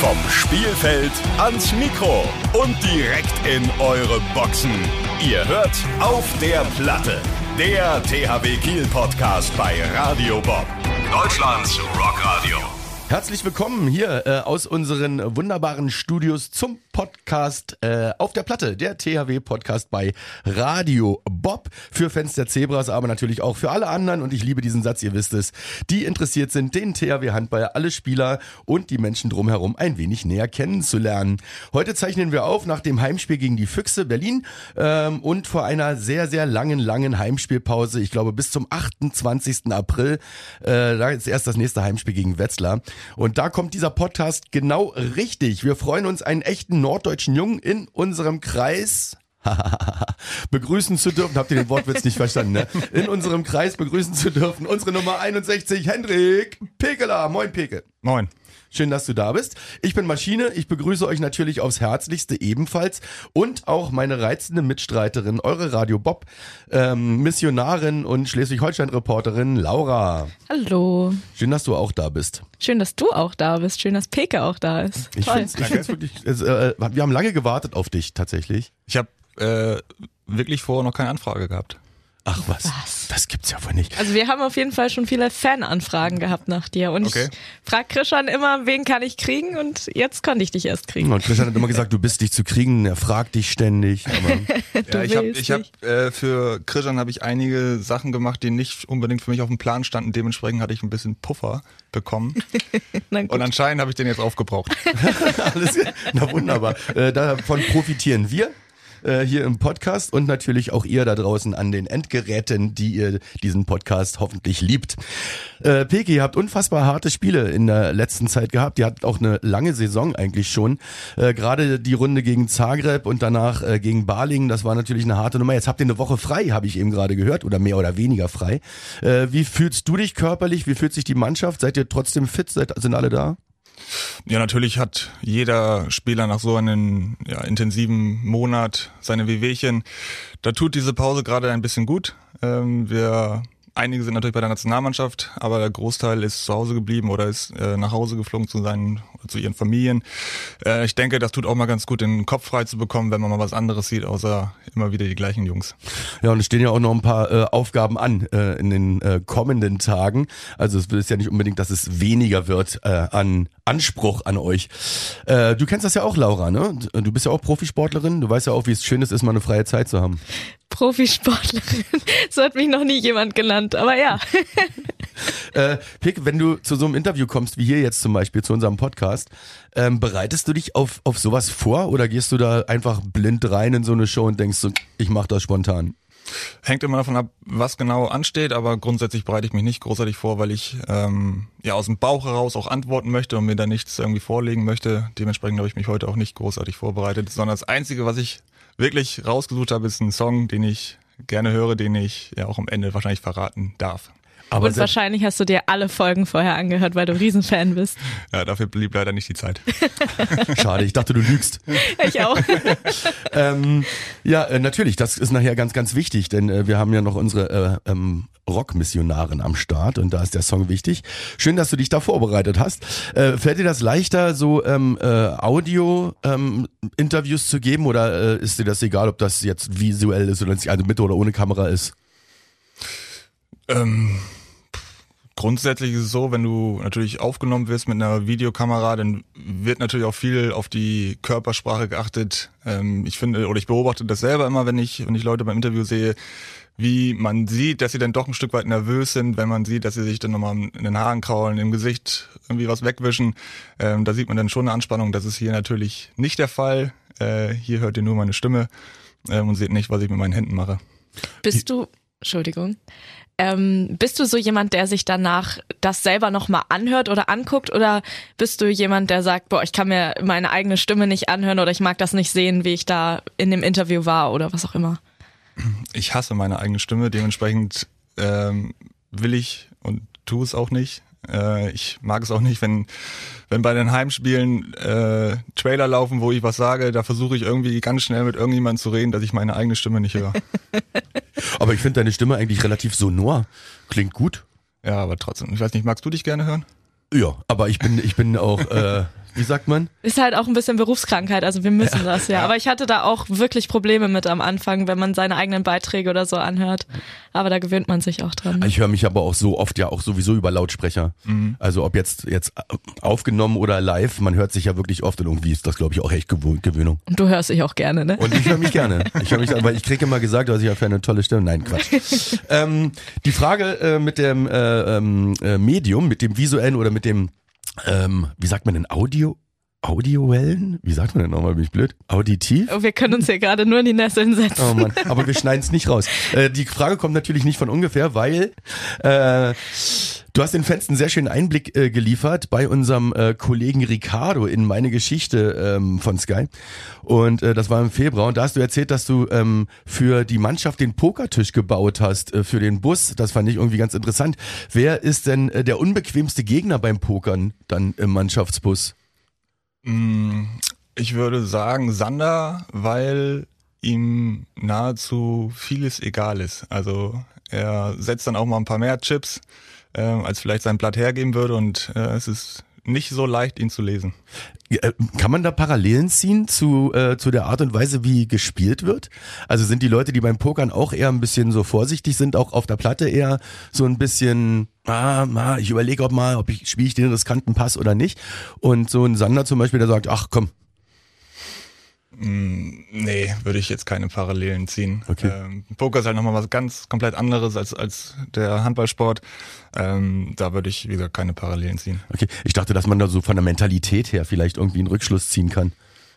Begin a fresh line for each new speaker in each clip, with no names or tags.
Vom Spielfeld ans Mikro und direkt in eure Boxen. Ihr hört auf der Platte. Der THW Kiel Podcast bei Radio Bob. Deutschlands Rockradio.
Herzlich willkommen hier äh, aus unseren wunderbaren Studios zum Podcast äh, auf der Platte, der THW Podcast bei Radio Bob für Fans der Zebras, aber natürlich auch für alle anderen und ich liebe diesen Satz, ihr wisst es, die interessiert sind, den THW Handball, alle Spieler und die Menschen drumherum ein wenig näher kennenzulernen. Heute zeichnen wir auf nach dem Heimspiel gegen die Füchse Berlin ähm, und vor einer sehr, sehr langen, langen Heimspielpause, ich glaube bis zum 28. April, äh, da ist erst das nächste Heimspiel gegen Wetzlar. Und da kommt dieser Podcast genau richtig. Wir freuen uns, einen echten norddeutschen Jungen in unserem Kreis begrüßen zu dürfen. Habt ihr den Wortwitz nicht verstanden, ne? In unserem Kreis begrüßen zu dürfen. Unsere Nummer 61, Hendrik Pekeler. Moin, Peke.
Moin.
Schön, dass du da bist. Ich bin Maschine. Ich begrüße euch natürlich aufs Herzlichste ebenfalls und auch meine reizende Mitstreiterin, eure Radio Bob ähm, Missionarin und Schleswig-Holstein-Reporterin Laura.
Hallo.
Schön, dass du auch da bist.
Schön, dass du auch da bist. Schön, dass Peke auch da ist.
Ich
Toll.
finde es wirklich. Es, äh, wir haben lange gewartet auf dich tatsächlich.
Ich habe äh, wirklich vorher noch keine Anfrage gehabt.
Ach was,
Was?
das gibt's ja wohl nicht.
Also wir haben auf jeden Fall schon viele Fananfragen gehabt nach dir und
Okay.
ich frag Krishan immer, wen kann ich kriegen und jetzt konnte ich dich erst kriegen.
Und Christian hat immer gesagt, du bist nicht zu kriegen. Er fragt dich ständig.
Ja, ich habe ich hab, äh, für Christian habe ich einige Sachen gemacht, die nicht unbedingt für mich auf dem Plan standen. Dementsprechend hatte ich ein bisschen Puffer bekommen.
Na gut.
Und anscheinend habe ich den jetzt aufgebraucht.
alles, na wunderbar. Äh, davon profitieren wir äh, hier im Podcast und natürlich auch ihr da draußen an den Endgeräten, die ihr diesen Podcast hoffentlich liebt. Äh, Peki, ihr habt unfassbar harte Spiele in der letzten Zeit gehabt. Ihr hattet auch eine lange Saison eigentlich schon. Äh, Gerade die Runde gegen Zagreb und danach äh, gegen Balingen, das war natürlich eine harte Nummer. Jetzt habt ihr eine Woche frei, habe ich eben gerade gehört, oder mehr oder weniger frei. Äh, wie fühlst du dich körperlich? Wie fühlt sich die Mannschaft? Seid ihr trotzdem fit? Seid, sind alle da?
Ja, natürlich hat jeder Spieler nach so einem ja, intensiven Monat seine Wehwehchen. Da tut diese Pause gerade ein bisschen gut. Ähm, wir Einige sind natürlich bei der Nationalmannschaft, aber der Großteil ist zu Hause geblieben oder ist äh, nach Hause geflogen zu seinen, zu ihren Familien. Äh, ich denke, das tut auch mal ganz gut, den Kopf frei zu bekommen, wenn man mal was anderes sieht, außer immer wieder die gleichen Jungs.
Ja, und es stehen ja auch noch ein paar äh, Aufgaben an äh, in den äh, kommenden Tagen. Also es ist ja nicht unbedingt, dass es weniger wird äh, an Anspruch an euch. Äh, du kennst das ja auch, Laura, ne? Du bist ja auch Profisportlerin. Du weißt ja auch, wie es schön ist, mal eine freie Zeit zu haben.
Profisportlerin. So hat mich noch nie jemand genannt, aber ja.
Äh, Pick, wenn du zu so einem Interview kommst, wie hier jetzt zum Beispiel, zu unserem Podcast, ähm, bereitest du dich auf, auf sowas vor oder gehst du da einfach blind rein in so eine Show und denkst so, ich mach das spontan?
Hängt immer davon ab, was genau ansteht, aber grundsätzlich bereite ich mich nicht großartig vor, weil ich ähm, ja aus dem Bauch heraus auch antworten möchte und mir da nichts irgendwie vorlegen möchte. Dementsprechend habe ich mich heute auch nicht großartig vorbereitet, sondern das Einzige, was ich wirklich rausgesucht habe, ist ein Song, den ich gerne höre, den ich ja auch am Ende wahrscheinlich verraten darf.
Aber
und wahrscheinlich hast du dir alle Folgen vorher angehört, weil du ein Riesenfan bist.
Ja, dafür blieb leider nicht die Zeit.
Schade, ich dachte, du lügst.
Ich auch.
ähm, ja, äh, natürlich, das ist nachher ganz, ganz wichtig, denn äh, wir haben ja noch unsere äh, ähm, Rockmissionarin am Start und da ist der Song wichtig. Schön, dass du dich da vorbereitet hast. Äh, fällt dir das leichter, so ähm, äh, Audio-Interviews zu geben oder äh, ist dir das egal, ob das jetzt visuell ist oder nicht, also mit oder ohne Kamera ist?
Ähm, grundsätzlich ist es so, wenn du natürlich aufgenommen wirst mit einer Videokamera, dann wird natürlich auch viel auf die Körpersprache geachtet. Ähm, ich finde, oder ich beobachte das selber immer, wenn ich, wenn ich Leute beim Interview sehe, wie man sieht, dass sie dann doch ein Stück weit nervös sind, wenn man sieht, dass sie sich dann nochmal in den Haaren kraulen, im Gesicht irgendwie was wegwischen. Ähm, da sieht man dann schon eine Anspannung. Das ist hier natürlich nicht der Fall. Äh, hier hört ihr nur meine Stimme ähm, und seht nicht, was ich mit meinen Händen mache.
Bist du, Entschuldigung, ähm, bist du so jemand, der sich danach das selber nochmal anhört oder anguckt oder bist du jemand, der sagt, boah, ich kann mir meine eigene Stimme nicht anhören oder ich mag das nicht sehen, wie ich da in dem Interview war oder was auch immer?
ich hasse meine eigene Stimme, dementsprechend ähm, will ich und tue es auch nicht. Äh, ich mag es auch nicht, wenn, wenn bei den Heimspielen äh, Trailer laufen, wo ich was sage, da versuche ich irgendwie ganz schnell mit irgendjemandem zu reden, dass ich meine eigene Stimme nicht höre.
Aber ich finde deine Stimme eigentlich relativ sonor. Klingt gut.
ja, aber trotzdem. Ich weiß nicht, magst du dich gerne hören?
Ja, aber ich bin, ich bin auch, äh, wie sagt man?
Ist halt auch ein bisschen Berufskrankheit, also wir müssen das, ja. Aber ich hatte da auch wirklich Probleme mit am Anfang, wenn man seine eigenen Beiträge oder so anhört. Aber da gewöhnt man sich auch dran.
Ich höre mich aber auch so oft ja auch sowieso über Lautsprecher. Also ob jetzt jetzt aufgenommen oder live, man hört sich ja wirklich oft und irgendwie ist das glaube ich auch echt Gewö- Gewöhnung.
Und du hörst dich auch gerne, ne?
Und ich höre mich gerne. Ich höre mich, weil ich kriege immer gesagt, dass ich ja für eine tolle Stimme. Nein, Quatsch. ähm, die Frage äh, mit dem äh, ähm, äh, Medium, mit dem visuellen oder mit dem, ähm, wie sagt man denn, Audio? Audiowellen? Wie sagt man denn nochmal? Bin ich blöd? Auditiv?
Oh, wir können uns hier gerade nur in die Nesseln setzen.
Oh Mann, aber wir schneiden es nicht raus. Äh, die Frage kommt natürlich nicht von ungefähr, weil äh, du hast den Fans einen sehr schönen Einblick äh, geliefert bei unserem äh, Kollegen Ricardo in meine Geschichte ähm, von Sky. Und äh, das war im Februar. Und da hast du erzählt, dass du ähm, für die Mannschaft den Pokertisch gebaut hast, äh, für den Bus. Das fand ich irgendwie ganz interessant. Wer ist denn der unbequemste Gegner beim Pokern dann im Mannschaftsbus?
Mm, Ich würde sagen Sander, weil ihm nahezu vieles egal ist. Also er setzt dann auch mal ein paar mehr Chips, äh, als vielleicht sein Blatt hergeben würde und äh, es ist nicht so leicht, ihn zu lesen.
Äh, Kann man da Parallelen ziehen zu, äh, zu der Art und Weise, wie gespielt wird? Also sind die Leute, die beim Pokern auch eher ein bisschen so vorsichtig sind, auch auf der Platte eher so ein bisschen, ah, ah ich überlege ob mal, ob ich spiele ich den riskanten Pass oder nicht. Und so ein Sander zum Beispiel, der sagt, ach komm,
Mm, Nee, würde ich jetzt keine Parallelen ziehen.
Okay.
Ähm, Poker ist halt nochmal was ganz komplett anderes als, als der Handballsport. Ähm, da würde ich, wie gesagt, keine Parallelen ziehen.
okay, ich dachte, dass man da so von der Mentalität her vielleicht irgendwie einen Rückschluss ziehen kann.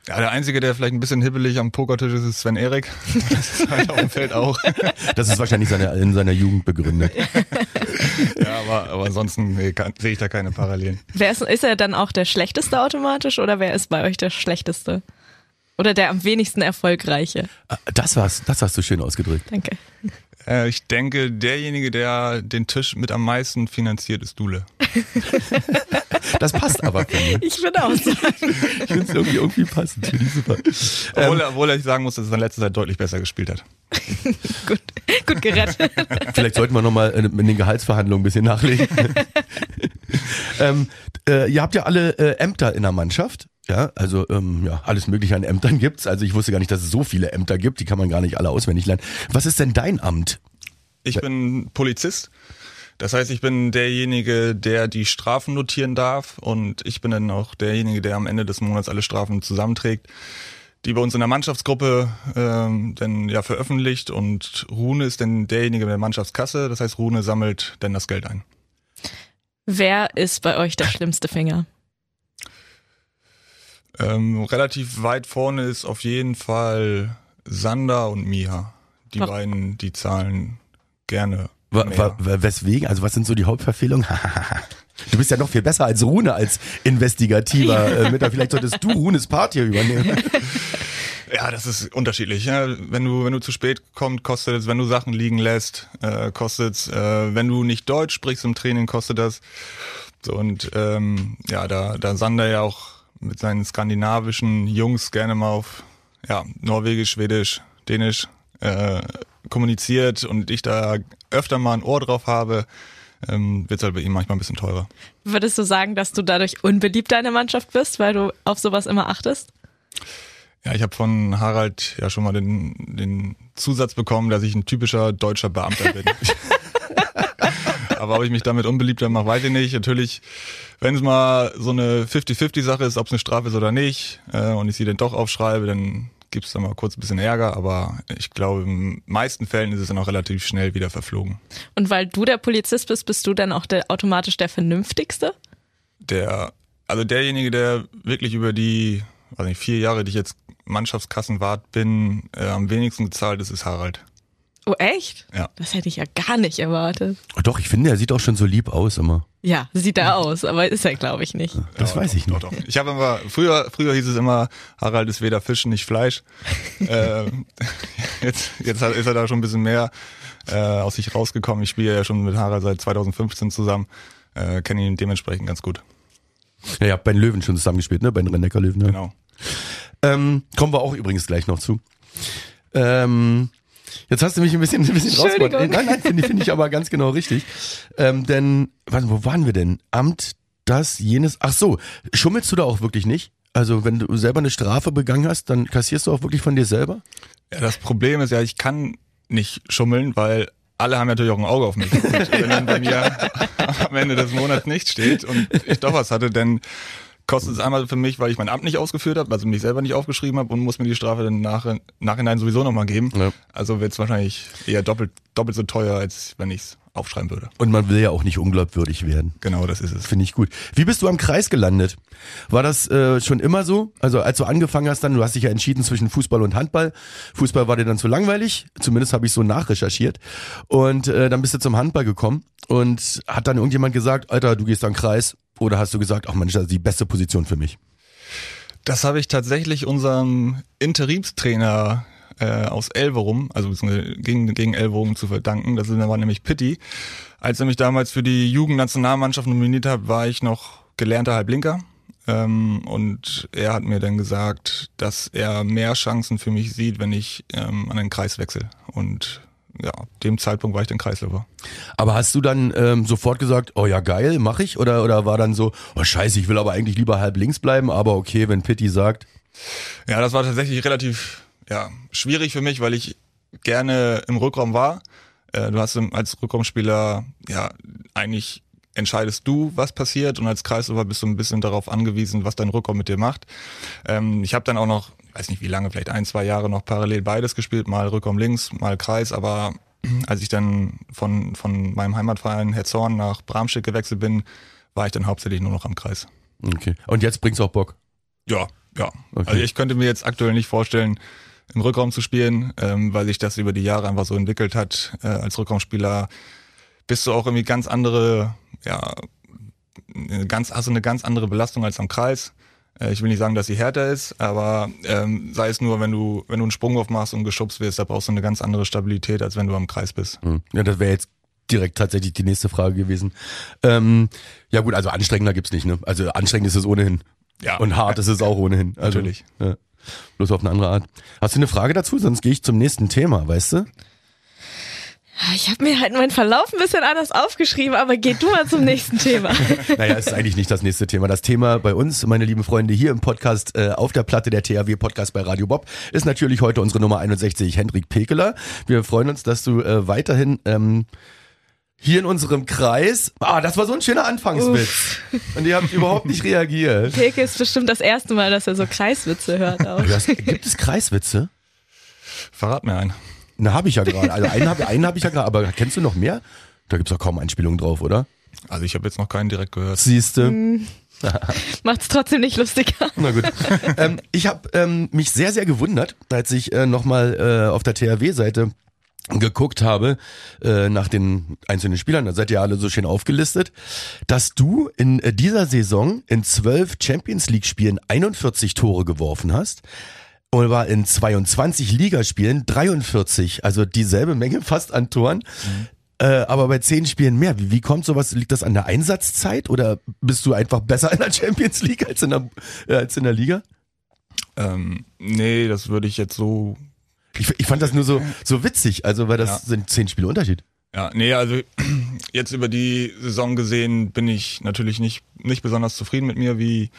Ja, der Einzige, der vielleicht ein bisschen hibbelig am Pokertisch ist, ist Sven Erik. Das ist halt auf dem Feld auch.
Das ist wahrscheinlich seine, in seiner Jugend begründet.
Ja, aber, aber ansonsten nee, sehe ich da keine Parallelen.
Wer ist, ist er dann auch der Schlechteste automatisch oder wer ist bei euch der Schlechteste? Oder der am wenigsten erfolgreiche?
Ah, Das war's, das hast du schön ausgedrückt.
Danke.
Äh, ich denke, derjenige, der den Tisch mit am meisten finanziert, ist Dule.
Das passt aber, finde ich.
Ich würde auch sagen.
Ich finde es irgendwie, irgendwie passend. Finde ich super. Ähm,
Obwohl, er, obwohl ich sagen muss, dass er in letzter Zeit deutlich besser gespielt hat.
gut, gut gerettet.
Vielleicht sollten wir nochmal in den Gehaltsverhandlungen ein bisschen nachlegen. ähm, äh, ihr habt ja alle äh, Ämter in der Mannschaft. Ja, also ähm, ja, alles mögliche an Ämtern gibt's. Also ich wusste gar nicht, dass es so viele Ämter gibt. Die kann man gar nicht alle auswendig lernen. Was ist denn dein Amt?
Ich bin Polizist. Das heißt, ich bin derjenige, der die Strafen notieren darf und ich bin dann auch derjenige, der am Ende des Monats alle Strafen zusammenträgt, die bei uns in der Mannschaftsgruppe ähm, dann ja veröffentlicht und Rune ist dann derjenige mit der Mannschaftskasse. Das heißt, Rune sammelt dann das Geld ein.
Wer ist bei euch der schlimmste Finger?
Ähm, relativ weit vorne ist auf jeden Fall Sander und Miha. Die
Warum?
beiden, die zahlen gerne.
Wa
mehr.
wa weswegen? Also was sind so die Hauptverfehlungen? du bist ja noch viel besser als Rune als investigativer äh, Mitarbeiter. Vielleicht solltest du Runes Part hier übernehmen.
Ja, das ist unterschiedlich. Ja. Wenn du wenn du zu spät kommst, kostet es. Wenn du Sachen liegen lässt, äh, kostet es. Äh, wenn du nicht Deutsch sprichst im Training, kostet das. So, und ähm, ja, da da Sander ja auch mit seinen skandinavischen Jungs gerne mal auf ja Norwegisch, Schwedisch, Dänisch äh, kommuniziert und ich da öfter mal ein Ohr drauf habe, ähm, wird halt bei ihm manchmal ein bisschen teurer.
Würdest du sagen, dass du dadurch unbeliebt in der Mannschaft bist, weil du auf sowas immer achtest?
Ja, ich habe von Harald ja schon mal den, den Zusatz bekommen, dass ich ein typischer deutscher Beamter bin. Aber ob ich mich damit unbeliebter mache, weiß ich nicht. Natürlich, wenn es mal so eine 50-50-Sache ist, ob es eine Strafe ist oder nicht, äh, und ich sie dann doch aufschreibe, dann gibt's da mal kurz ein bisschen Ärger. Aber ich glaube, in meisten Fällen ist es dann auch relativ schnell wieder verflogen.
Und weil du der Polizist bist, bist du dann auch der, automatisch der Vernünftigste?
Der, also derjenige, der wirklich über die, weiß nicht, vier Jahre, die ich jetzt Mannschaftskassenwart bin, äh, am wenigsten gezahlt ist, ist Harald.
Oh, echt?
Ja.
Das hätte ich ja gar nicht erwartet.
Oh, doch, ich finde, er sieht auch schon so lieb aus immer.
Ja, sieht er aus, aber ist er, glaube ich, nicht.
Das
Ja,
weiß
doch,
ich nicht.
Doch, doch. Ich habe immer, früher, früher hieß es immer, Harald ist weder Fisch nicht Fleisch. ähm, jetzt, jetzt ist er da schon ein bisschen mehr äh, aus sich rausgekommen. Ich spiele ja schon mit Harald seit 2015 zusammen, äh, kenne ihn dementsprechend ganz gut.
Ja, ihr habt bei den Löwen schon zusammengespielt, ne? Bei den Rennecker-Löwen. Ne?
Genau.
Ähm, kommen wir auch übrigens gleich noch zu. Ähm, jetzt hast du mich ein bisschen, ein bisschen rausgebracht.
Entschuldigung.
Nein, nein, finde find ich aber ganz genau richtig. Ähm, denn, warte, wo waren wir denn? Amt das, jenes. Ach so, schummelst du da auch wirklich nicht? Also wenn du selber eine Strafe begangen hast, dann kassierst du auch wirklich von dir selber?
Ja, das Problem ist ja, ich kann nicht schummeln, weil alle haben natürlich auch ein Auge auf mich. Und wenn dann bei mir am Ende des Monats nicht steht und ich doch was hatte, dann kostet es einmal für mich, weil ich mein Amt nicht ausgeführt habe, also mich selber nicht aufgeschrieben habe und muss mir die Strafe dann nach, nachhinein sowieso nochmal geben.
Ja.
Also wird es wahrscheinlich eher doppelt, doppelt so teuer, als wenn ich es aufschreiben würde.
Und man will ja auch nicht unglaubwürdig werden.
Genau, das ist es.
Finde ich gut. Wie bist du am Kreis gelandet? War das äh, schon immer so? Also als du angefangen hast dann, du hast dich ja entschieden zwischen Fußball und Handball. Fußball war dir dann zu langweilig, zumindest habe ich so nachrecherchiert. Und äh, dann bist du zum Handball gekommen und hat dann irgendjemand gesagt, Alter, du gehst an Kreis. Oder hast du gesagt, ach Mensch, das ist die beste Position für mich?
Das habe ich tatsächlich unserem Interimstrainer äh, aus Elverum, also gegen, gegen Elverum zu verdanken. Das war nämlich Pitti. Als er mich damals für die Jugendnationalmannschaft nominiert hat, war ich noch gelernter Halblinker. Ähm, und er hat mir dann gesagt, dass er mehr Chancen für mich sieht, wenn ich ähm, an den Kreis wechsle. Und ja, ab dem Zeitpunkt war ich dann Kreisläufer.
Aber hast du dann ähm, sofort gesagt, oh ja geil, mach ich? Oder, oder war dann so, oh scheiße, ich will aber eigentlich lieber halb links bleiben, aber okay, wenn Pitti sagt.
Ja, das war tatsächlich relativ ja, schwierig für mich, weil ich gerne im Rückraum war. Äh, du hast als Rückraumspieler ja eigentlich entscheidest du, was passiert und als Kreisläufer bist du ein bisschen darauf angewiesen, was dein Rückraum mit dir macht. Ähm, ich habe dann auch noch, weiß nicht wie lange, vielleicht ein, zwei Jahre noch parallel beides gespielt, mal Rückraum links, mal Kreis, aber als ich dann von, von meinem Heimatverein Hetzhorn nach Bramstedt gewechselt bin, war ich dann hauptsächlich nur noch am Kreis.
Okay. Und jetzt bringt's auch Bock.
Ja, ja.
Okay.
Also ich könnte mir jetzt aktuell nicht vorstellen, im Rückraum zu spielen, ähm, weil sich das über die Jahre einfach so entwickelt hat. Äh, als Rückraumspieler bist du auch irgendwie ganz andere, ja, ganz, hast du eine ganz andere Belastung als am Kreis. Äh, ich will nicht sagen, dass sie härter ist, aber ähm, sei es nur, wenn du, wenn du einen Sprungwurf machst und geschubst wirst, da brauchst du eine ganz andere Stabilität, als wenn du am Kreis bist.
Hm. Ja, das wäre jetzt direkt tatsächlich die nächste Frage gewesen. Ähm, ja gut, also anstrengender gibt's nicht, ne? Also anstrengend ist es ohnehin.
Ja.
Und hart ist es auch ohnehin. Also,
Natürlich.
Ja. Bloß auf eine andere Art. Hast du eine Frage dazu? Sonst gehe ich zum nächsten Thema, weißt du?
Ich habe mir halt meinen Verlauf ein bisschen anders aufgeschrieben, aber geh du mal zum nächsten Thema.
Naja, ist eigentlich nicht das nächste Thema. Das Thema bei uns, meine lieben Freunde, hier im Podcast äh, auf der Platte der THW Podcast bei Radio Bob, ist natürlich heute unsere Nummer 61, Hendrik Pekeler. Wir freuen uns, dass du äh, weiterhin ähm, hier in unserem Kreis. Ah, das war so ein schöner Anfangswitz. Und ihr habt überhaupt nicht reagiert.
Peke ist bestimmt das erste Mal, dass er so Kreiswitze hört auch.
Du hast, gibt es Kreiswitze?
Verrat mir einen.
Na, habe ich ja gerade. Also einen habe einen hab ich ja gerade, aber kennst du noch mehr? Da gibt's doch kaum Einspielungen drauf, oder?
Also ich habe jetzt noch keinen direkt gehört.
Siehste.
Macht's trotzdem nicht lustiger.
Na gut. ähm, ich habe ähm, mich sehr, sehr gewundert, als ich äh, nochmal äh, auf der THW-Seite geguckt habe äh, nach den einzelnen Spielern, da seid ihr alle so schön aufgelistet, dass du in äh, dieser Saison in zwölf Champions League Spielen 41 Tore geworfen hast und war in 22 Ligaspielen 43, also dieselbe Menge fast an Toren. Äh, aber bei zehn Spielen mehr. Wie, wie kommt sowas? Liegt das an der Einsatzzeit oder bist du einfach besser in der Champions League als in der, äh, als in der Liga?
Ähm, nee, das würde ich jetzt so
Ich, ich fand das nur so, so witzig, also weil das
Ja.
sind zehn Spiele Unterschied.
Ja, nee, also jetzt über die Saison gesehen bin ich natürlich nicht, nicht besonders zufrieden mit mir, wie,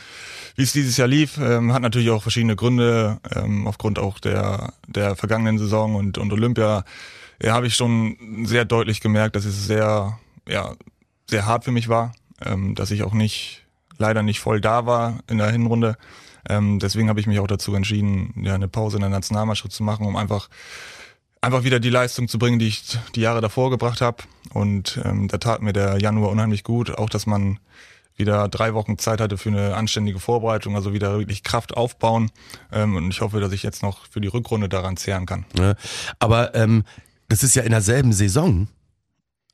wie es dieses Jahr lief. Ähm, hat natürlich auch verschiedene Gründe, ähm, aufgrund auch der, der vergangenen Saison und, und Olympia. Ja, habe ich schon sehr deutlich gemerkt, dass es sehr, ja, sehr hart für mich war, ähm, dass ich auch nicht, leider nicht voll da war in der Hinrunde. Ähm, deswegen habe ich mich auch dazu entschieden, ja, eine Pause in der Nationalmannschaft zu machen, um einfach einfach wieder die Leistung zu bringen, die ich die Jahre davor gebracht habe. Und ähm, da tat mir der Januar unheimlich gut, auch dass man wieder drei Wochen Zeit hatte für eine anständige Vorbereitung, also wieder wirklich Kraft aufbauen. Ähm, und ich hoffe, dass ich jetzt noch für die Rückrunde daran zehren kann.
Ne? Aber ähm, das ist ja in derselben Saison.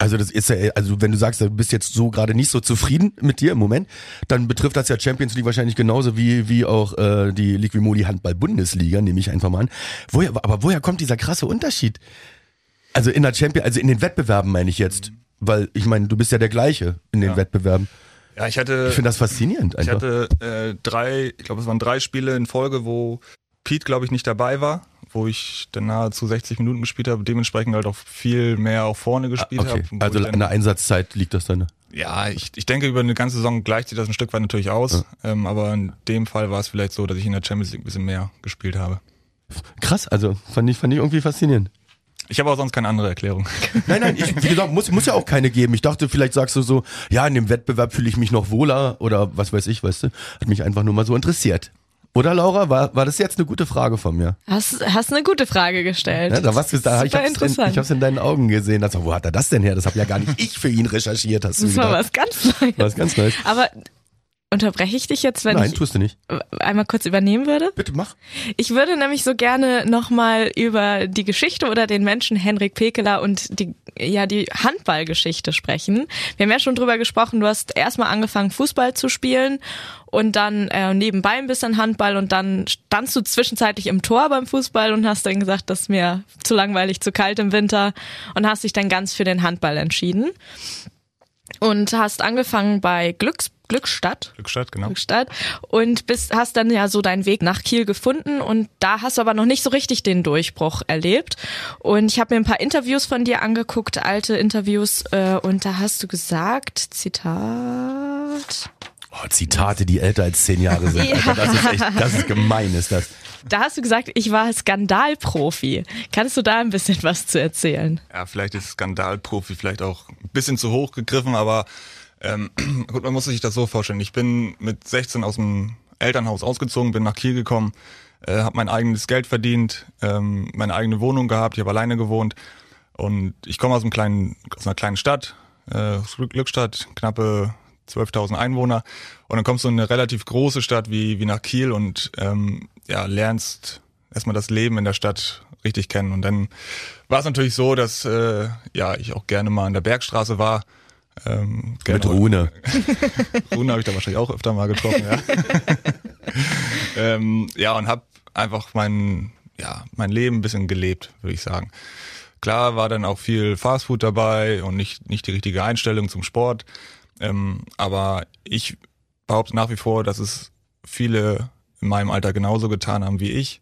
Also das ist ja, also wenn du sagst, du bist jetzt so gerade nicht so zufrieden mit dir im Moment, dann betrifft das ja Champions League wahrscheinlich genauso wie wie auch äh, die Liquimoli Handball Bundesliga, nehme ich einfach mal an. Woher, aber woher kommt dieser krasse Unterschied? Also in der Champions, also in den Wettbewerben meine ich jetzt, weil ich meine, du bist ja der gleiche in den
Ja.
Wettbewerben.
Ja, ich hatte,
Ich finde das faszinierend
ich
einfach.
hatte äh, drei, ich glaube, es waren drei Spiele in Folge, wo Pete, glaube ich, nicht dabei war, wo ich dann nahezu 60 Minuten gespielt habe, dementsprechend halt auch viel mehr auch vorne gespielt
Ah, okay.
habe.
Also an
dann-
der Einsatzzeit liegt das dann.
ja, ich, ich denke, über eine ganze Saison gleicht sich das ein Stück weit natürlich aus. Ähm, aber in dem Fall war es vielleicht so, dass ich in der Champions League ein bisschen mehr gespielt habe.
Krass, also fand ich, fand ich irgendwie faszinierend.
Ich habe auch sonst keine andere Erklärung.
Nein, nein, ich, wie gesagt, muss, muss ja auch keine geben. Ich dachte, vielleicht sagst du so, ja, in dem Wettbewerb fühle ich mich noch wohler oder was weiß ich, weißt du. Hat mich einfach nur mal so interessiert. Oder Laura, war, war das jetzt eine gute Frage von mir?
Hast, hast eine gute Frage gestellt.
Ja, da was da, ich
Super
hab's in,
interessant.
ich hab's in deinen Augen gesehen. Also, wo hat er das denn her? Das habe ja gar nicht ich für ihn recherchiert, hast du
das war
gedacht.
was ganz Neues.
Was ganz Neues.
Aber unterbreche ich dich jetzt, wenn
Nein,
ich
tust du nicht.
einmal kurz übernehmen würde?
Bitte mach.
Ich würde nämlich so gerne nochmal über die Geschichte oder den Menschen Henrik Pekeler und die, ja, die Handballgeschichte sprechen. Wir haben ja schon drüber gesprochen, du hast erstmal angefangen Fußball zu spielen und dann äh, nebenbei ein bisschen Handball und dann standst du zwischenzeitlich im Tor beim Fußball und hast dann gesagt, das ist mir zu langweilig, zu kalt im Winter und hast dich dann ganz für den Handball entschieden. Und hast angefangen bei Glücks, Glückstadt,
Glückstadt, genau.
Stadt und bist, hast dann ja so deinen Weg nach Kiel gefunden und da hast du aber noch nicht so richtig den Durchbruch erlebt. Und ich habe mir ein paar Interviews von dir angeguckt, alte Interviews, äh, und da hast du gesagt, Zitat,
Oh, Zitate, die älter als zehn Jahre sind.
Ja.
Alter, das ist echt, das ist gemein, ist das.
da hast du gesagt, ich war Skandalprofi. Kannst du da ein bisschen was zu erzählen?
Ja, vielleicht ist Skandalprofi vielleicht auch ein bisschen zu hoch gegriffen, aber ähm, gut, man muss sich das so vorstellen. Ich bin mit 16 aus dem Elternhaus ausgezogen, bin nach Kiel gekommen, äh, habe mein eigenes Geld verdient, ähm, meine eigene Wohnung gehabt, ich habe alleine gewohnt und ich komme aus aus einer kleinen Stadt, äh, Glückstadt, knappe 12.000 Einwohner und dann kommst du in eine relativ große Stadt wie, wie nach Kiel und ähm, ja, lernst erstmal das Leben in der Stadt richtig kennen und dann war es natürlich so, dass äh, ja ich auch gerne mal an der Bergstraße war. Ähm,
Mit Rune.
Rune habe ich da wahrscheinlich auch öfter mal getroffen, ja. ähm, ja, und habe einfach mein, ja, mein Leben ein bisschen gelebt, würde ich sagen. Klar war dann auch viel Fastfood dabei und nicht, nicht die richtige Einstellung zum Sport. Ähm, aber ich behaupte nach wie vor, dass es viele in meinem Alter genauso getan haben wie ich.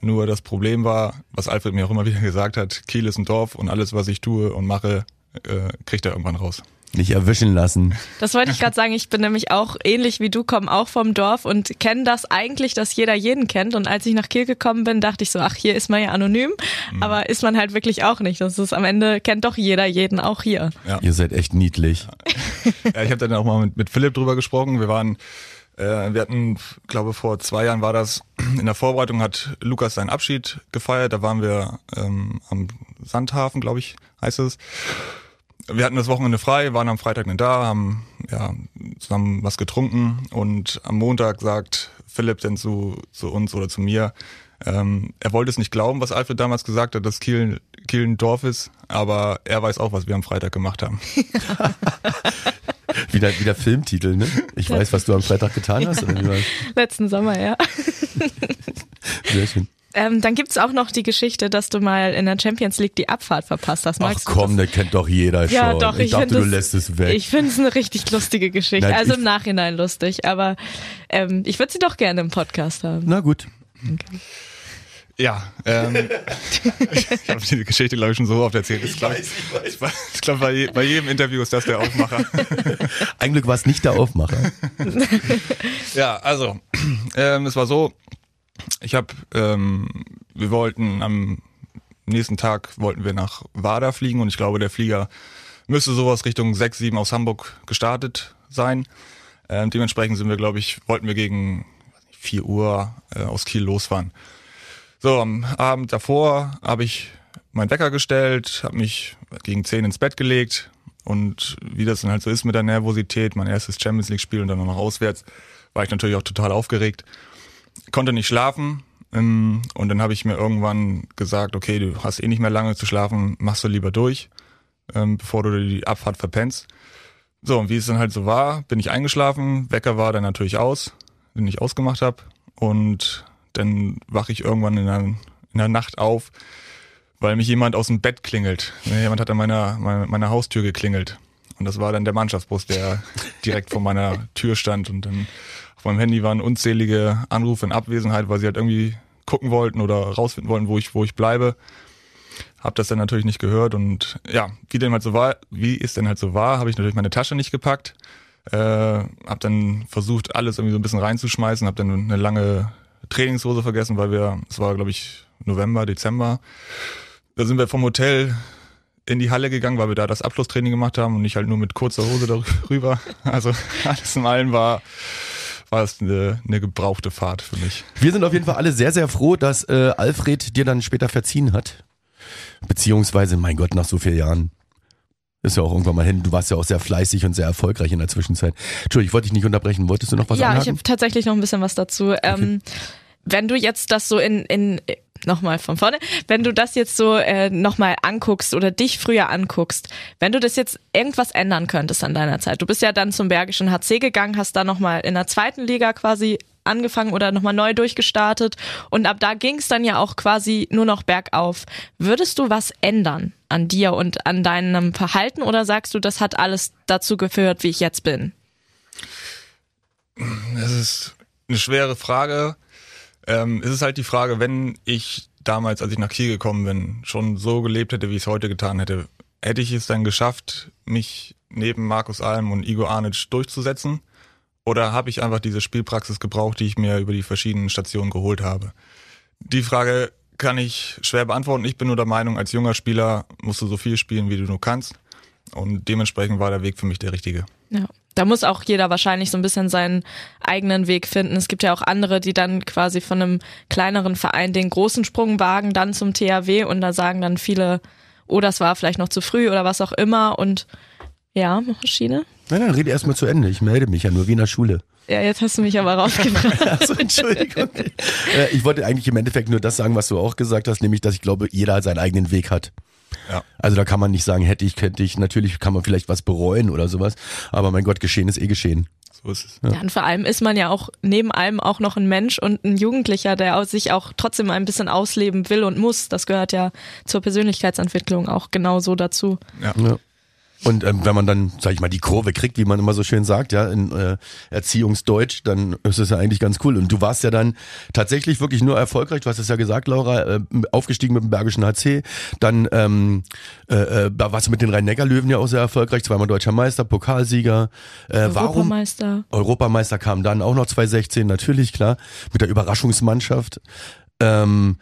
Nur das Problem war, was Alfred mir auch immer wieder gesagt hat, Kiel ist ein Dorf und alles, was ich tue und mache, äh, kriegt er irgendwann raus.
Nicht erwischen lassen.
Das wollte ich gerade sagen. Ich bin nämlich auch ähnlich wie du, komme auch vom Dorf und kenne das eigentlich, dass jeder jeden kennt. Und als ich nach Kiel gekommen bin, dachte ich so, ach, hier ist man ja anonym, aber ist man halt wirklich auch nicht. Das ist am Ende kennt doch jeder jeden auch hier.
Ihr seid echt niedlich.
Ja, ich habe dann auch mal mit, mit Philipp drüber gesprochen. Wir waren, äh, wir hatten, glaube vor zwei Jahren war das, in der Vorbereitung hat Lukas seinen Abschied gefeiert. Da waren wir ähm, am Sandhafen, glaube ich, heißt es. Wir hatten das Wochenende frei, waren am Freitag nicht da, haben ja, zusammen was getrunken und am Montag sagt Philipp dann zu, zu uns oder zu mir, ähm, er wollte es nicht glauben, was Alfred damals gesagt hat, dass Kiel, Kiel ein Dorf ist, aber er weiß auch, was wir am Freitag gemacht haben.
Wieder, wieder Filmtitel, ne? Ich weiß, was du am Freitag getan hast. Oder wie war's?
Letzten Sommer, ja.
Sehr schön.
Ähm, dann gibt's auch noch die Geschichte, dass du mal in der Champions League die Abfahrt verpasst hast.
Ach
Magst du
komm, das kennt doch jeder
Ja,
schon.
doch,
ich,
ich
dachte,
find
du
das-
lässt es weg.
Ich finde es eine richtig lustige Geschichte.
Nein,
also
ich-
im Nachhinein lustig, aber ähm, ich würde sie doch gerne im Podcast haben.
Na gut.
Ja, ähm, ich habe diese Geschichte, glaube ich, schon so oft erzählt. Ich, glaub,
weiß, ich weiß.
Ich glaube, bei, je- bei jedem Interview ist das der Aufmacher.
Ein Glück war es nicht der Aufmacher.
ja, also, ähm, es war so, ich habe, ähm, wir wollten am nächsten Tag wollten wir nach Wada fliegen und ich glaube, der Flieger müsste sowas Richtung 6, 7 aus Hamburg gestartet sein. Ähm, dementsprechend sind wir, glaube ich, wollten wir gegen weiß nicht, 4 Uhr äh, aus Kiel losfahren. So, am Abend davor habe ich meinen Wecker gestellt, habe mich gegen 10 ins Bett gelegt und wie das dann halt so ist mit der Nervosität, mein erstes Champions League Spiel und dann noch auswärts, war ich natürlich auch total aufgeregt. Konnte nicht schlafen ähm, und dann habe ich mir irgendwann gesagt, okay, du hast eh nicht mehr lange zu schlafen, machst du lieber durch, ähm, bevor du die Abfahrt verpennst. So, und wie es dann halt so war, bin ich eingeschlafen, Wecker war dann natürlich aus, den ich ausgemacht habe und dann wache ich irgendwann in der, in der Nacht auf, weil mich jemand aus dem Bett klingelt. Jemand hat an meiner, meiner, meiner Haustür geklingelt. Und das war dann der Mannschaftsbus, der direkt vor meiner Tür stand. Und dann auf meinem Handy waren unzählige Anrufe in Abwesenheit, weil sie halt irgendwie gucken wollten oder rausfinden wollten, wo ich, wo ich bleibe. Hab das dann natürlich nicht gehört und ja, wie denn halt so war, wie es denn halt so war, habe ich natürlich meine Tasche nicht gepackt. Äh, hab dann versucht, alles irgendwie so ein bisschen reinzuschmeißen, hab dann eine lange Trainingshose vergessen, weil wir, es war glaube ich November, Dezember. Da sind wir vom Hotel in die Halle gegangen, weil wir da das Abschlusstraining gemacht haben und nicht halt nur mit kurzer Hose darüber. Also alles in allem war war es eine, eine gebrauchte Fahrt für mich.
Wir sind auf jeden Fall alle sehr, sehr froh, dass äh, Alfred dir dann später verziehen hat. Beziehungsweise, mein Gott, nach so vielen Jahren. Ist ja auch irgendwann mal hin. Du warst ja auch sehr fleißig und sehr erfolgreich in der Zwischenzeit. Entschuldigung, ich wollte dich nicht unterbrechen. Wolltest du noch was
ja,
anhaken?
ich habe tatsächlich noch ein bisschen was dazu. Ähm, wenn du jetzt das so in, in nochmal von vorne, wenn du das jetzt so äh, nochmal anguckst oder dich früher anguckst, wenn du das jetzt irgendwas ändern könntest an deiner Zeit, du bist ja dann zum Bergischen HC gegangen, hast da nochmal in der zweiten Liga quasi angefangen oder nochmal neu durchgestartet und ab da ging es dann ja auch quasi nur noch bergauf. Würdest du was ändern an dir und an deinem Verhalten oder sagst du, das hat alles dazu geführt, wie ich jetzt bin?
Das ist eine schwere Frage. Ähm, es ist halt die Frage, wenn ich damals, als ich nach Kiel gekommen bin, schon so gelebt hätte, wie ich es heute getan hätte, hätte ich es dann geschafft, mich neben Markus Alm und Igor Arnic durchzusetzen? Oder habe ich einfach diese Spielpraxis gebraucht, die ich mir über die verschiedenen Stationen geholt habe? Die Frage kann ich schwer beantworten. Ich bin nur der Meinung, als junger Spieler musst du so viel spielen, wie du nur kannst. Und dementsprechend war der Weg für mich der richtige.
Ja. Da muss auch jeder wahrscheinlich so ein bisschen seinen eigenen Weg finden. Es gibt ja auch andere, die dann quasi von einem kleineren Verein den großen Sprung wagen, dann zum THW und da sagen dann viele, oh, das war vielleicht noch zu früh oder was auch immer und ja, Maschine?
Nein, nein, rede erstmal zu Ende. Ich melde mich ja nur wie in der Schule.
Ja, jetzt hast du mich aber rausgebracht.
Also, Entschuldigung. Äh, ich wollte eigentlich im Endeffekt nur das sagen, was du auch gesagt hast, nämlich, dass ich glaube, jeder seinen eigenen Weg hat.
Ja.
Also da kann man nicht sagen, hätte ich, könnte ich. Natürlich kann man vielleicht was bereuen oder sowas. Aber mein Gott, geschehen ist eh geschehen.
So ist es.
Ja, und vor allem ist man ja auch neben allem auch noch ein Mensch und ein Jugendlicher, der sich auch trotzdem ein bisschen ausleben will und muss. Das gehört ja zur Persönlichkeitsentwicklung auch genauso dazu.
Ja.
Ja. Und ähm, wenn man dann, sag ich mal, die Kurve kriegt, wie man immer so schön sagt, ja, in äh, Erziehungsdeutsch, dann ist es ja eigentlich ganz cool. Und du warst ja dann tatsächlich wirklich nur erfolgreich, du hast es ja gesagt, Laura, äh, aufgestiegen mit dem Bergischen HC, dann ähm, äh, äh, da warst du mit den Rhein-Neckar-Löwen ja auch sehr erfolgreich, zweimal deutscher Meister, Pokalsieger. Äh, warum?
Europameister.
Europameister kam dann auch noch 2016, natürlich, klar, mit der Überraschungsmannschaft. Ähm,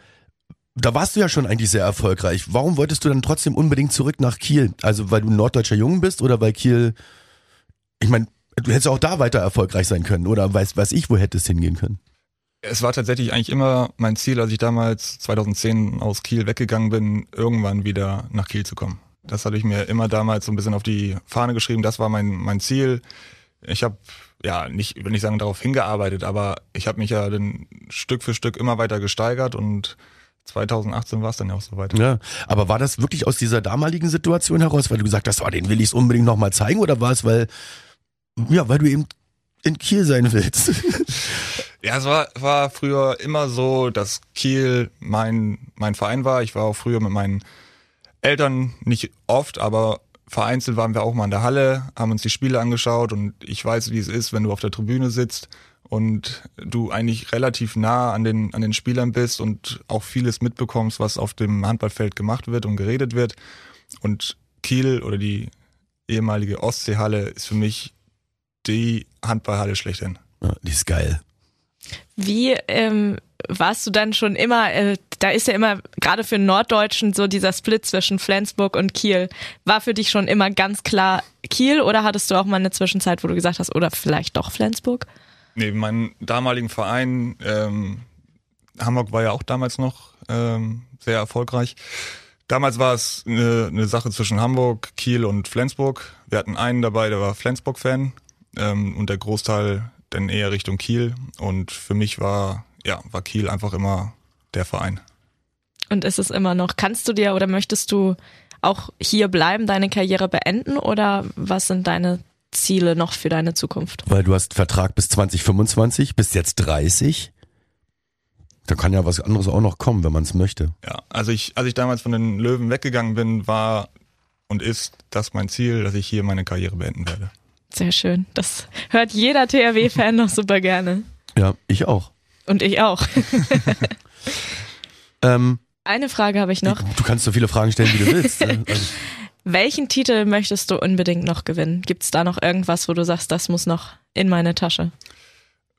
da warst du ja schon eigentlich sehr erfolgreich. Warum wolltest du dann trotzdem unbedingt zurück nach Kiel? Also weil du ein norddeutscher Jungen bist oder weil Kiel, ich meine, du hättest auch da weiter erfolgreich sein können oder weiß, weiß ich, wo hättest hingehen können?
Es war tatsächlich eigentlich immer mein Ziel, als ich damals 2010 aus Kiel weggegangen bin, irgendwann wieder nach Kiel zu kommen. Das hatte ich mir immer damals so ein bisschen auf die Fahne geschrieben. Das war mein, mein Ziel. Ich habe ja nicht, will nicht sagen, darauf hingearbeitet, aber ich habe mich ja dann Stück für Stück immer weiter gesteigert und 2018 war es dann ja auch soweit.
Ja, aber war das wirklich aus dieser damaligen Situation heraus, weil du gesagt hast, oh, den will ich es unbedingt nochmal zeigen oder war es, weil, ja, weil du eben in Kiel sein willst?
Ja, es war, war früher immer so, dass Kiel mein, mein Verein war. Ich war auch früher mit meinen Eltern nicht oft, aber vereinzelt waren wir auch mal in der Halle, haben uns die Spiele angeschaut und ich weiß, wie es ist, wenn du auf der Tribüne sitzt und du eigentlich relativ nah an den, an den Spielern bist und auch vieles mitbekommst, was auf dem Handballfeld gemacht wird und geredet wird. Und Kiel oder die ehemalige Ostseehalle ist für mich die Handballhalle schlechthin.
Ja, die ist geil.
Wie ähm, warst du dann schon immer, äh, da ist ja immer gerade für Norddeutschen so dieser Split zwischen Flensburg und Kiel. War für dich schon immer ganz klar Kiel oder hattest du auch mal eine Zwischenzeit, wo du gesagt hast, oder vielleicht doch Flensburg?
Nee, meinen damaligen Verein, ähm, Hamburg war ja auch damals noch ähm, sehr erfolgreich. Damals war es eine, eine Sache zwischen Hamburg, Kiel und Flensburg. Wir hatten einen dabei, der war Flensburg-Fan ähm, und der Großteil dann eher Richtung Kiel. Und für mich war, ja, war Kiel einfach immer der Verein.
Und ist es immer noch, kannst du dir oder möchtest du auch hier bleiben, deine Karriere beenden oder was sind deine Ziele noch für deine Zukunft?
Weil du hast Vertrag bis 2025, bist jetzt 30. Da kann ja was anderes auch noch kommen, wenn man es möchte.
Ja, also ich, als ich damals von den Löwen weggegangen bin, war und ist das mein Ziel, dass ich hier meine Karriere beenden werde.
Sehr schön. Das hört jeder THW-Fan noch super gerne.
Ja, ich auch.
Und ich auch.
Ähm,
Eine Frage habe ich noch.
du kannst so viele Fragen stellen, wie du willst. Also,
Welchen Titel möchtest du unbedingt noch gewinnen? Gibt es da noch irgendwas, wo du sagst, das muss noch in meine Tasche?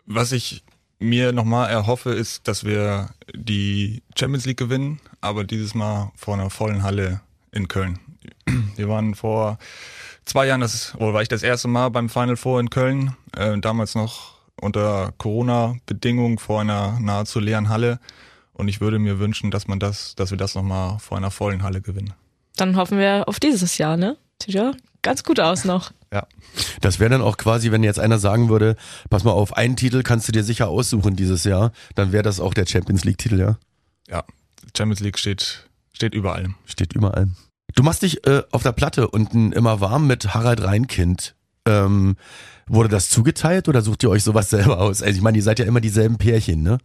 Was ich mir nochmal erhoffe, ist, dass wir die Champions League gewinnen, aber dieses Mal vor einer vollen Halle in Köln. Wir waren vor zwei Jahren, das oder war ich das erste Mal beim Final Four in Köln, äh, damals noch unter Corona-Bedingungen vor einer nahezu leeren Halle. Und ich würde mir wünschen, dass man das, dass wir das nochmal vor einer vollen Halle gewinnen.
Dann hoffen wir auf dieses Jahr, ne? Sieht ja ganz gut aus noch.
Ja.
das wäre dann auch quasi, wenn jetzt einer sagen würde, pass mal auf, einen Titel kannst du dir sicher aussuchen dieses Jahr, dann wäre das auch der Champions League-Titel, ja?
Ja. Champions League steht, steht über allem.
Steht überall. Du machst dich äh, auf der Platte unten immer warm mit Harald Reinkind. Ähm, wurde das zugeteilt oder sucht ihr euch sowas selber aus? Also ich meine, ihr seid ja immer dieselben Pärchen, ne?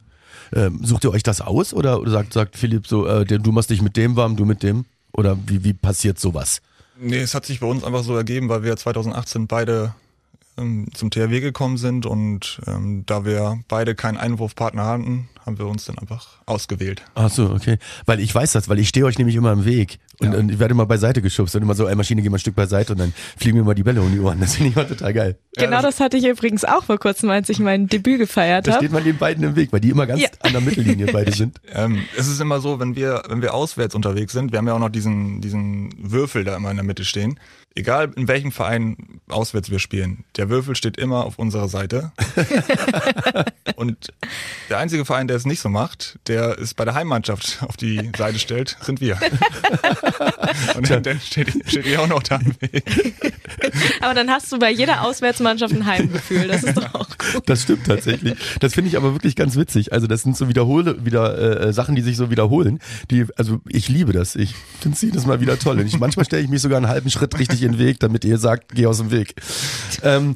Ähm, sucht ihr euch das aus oder, sagt, sagt Philipp so, äh, du machst dich mit dem warm, du mit dem? Oder wie, wie passiert sowas?
Nee, es hat sich bei uns einfach so ergeben, weil wir 2018 beide ähm, zum THW gekommen sind und ähm, da wir beide keinen Einwurfpartner hatten, haben wir uns dann einfach ausgewählt.
Ach so, okay. Weil ich weiß das, weil ich stehe euch nämlich immer im Weg. Und,
Ja.
und ich werde immer beiseite geschubst und immer so, eine Maschine geht mal ein Stück beiseite und dann fliegen mir immer die Bälle um die Ohren. Das finde ich immer total geil.
genau das hatte ich übrigens auch vor kurzem, als ich mein Debüt gefeiert
Da
habe.
steht man den beiden im Weg, weil die immer ganz
Ja.
an der Mittellinie beide sind.
Ähm, es ist immer so, wenn wir, wenn wir auswärts unterwegs sind, wir haben ja auch noch diesen, diesen Würfel da immer in der Mitte stehen. Egal in welchem Verein auswärts wir spielen, der Würfel steht immer auf unserer Seite. Und der einzige Verein, der es nicht so macht, der es bei der Heimmannschaft auf die Seite stellt, sind wir. Und dann, dann steht, steht ihr auch noch da im Weg.
Aber dann hast du bei jeder Auswärtsmannschaft ein Heimgefühl. Das ist doch auch gut.
Das stimmt tatsächlich. Das finde ich aber wirklich ganz witzig. Also das sind so Wiederhole, wieder äh, Sachen, die sich so wiederholen. Die, also ich liebe das. Ich finde es jedes Mal wieder toll. Und ich, manchmal stelle ich mich sogar einen halben Schritt richtig in den Weg, damit ihr sagt, geh aus dem Weg. Ähm,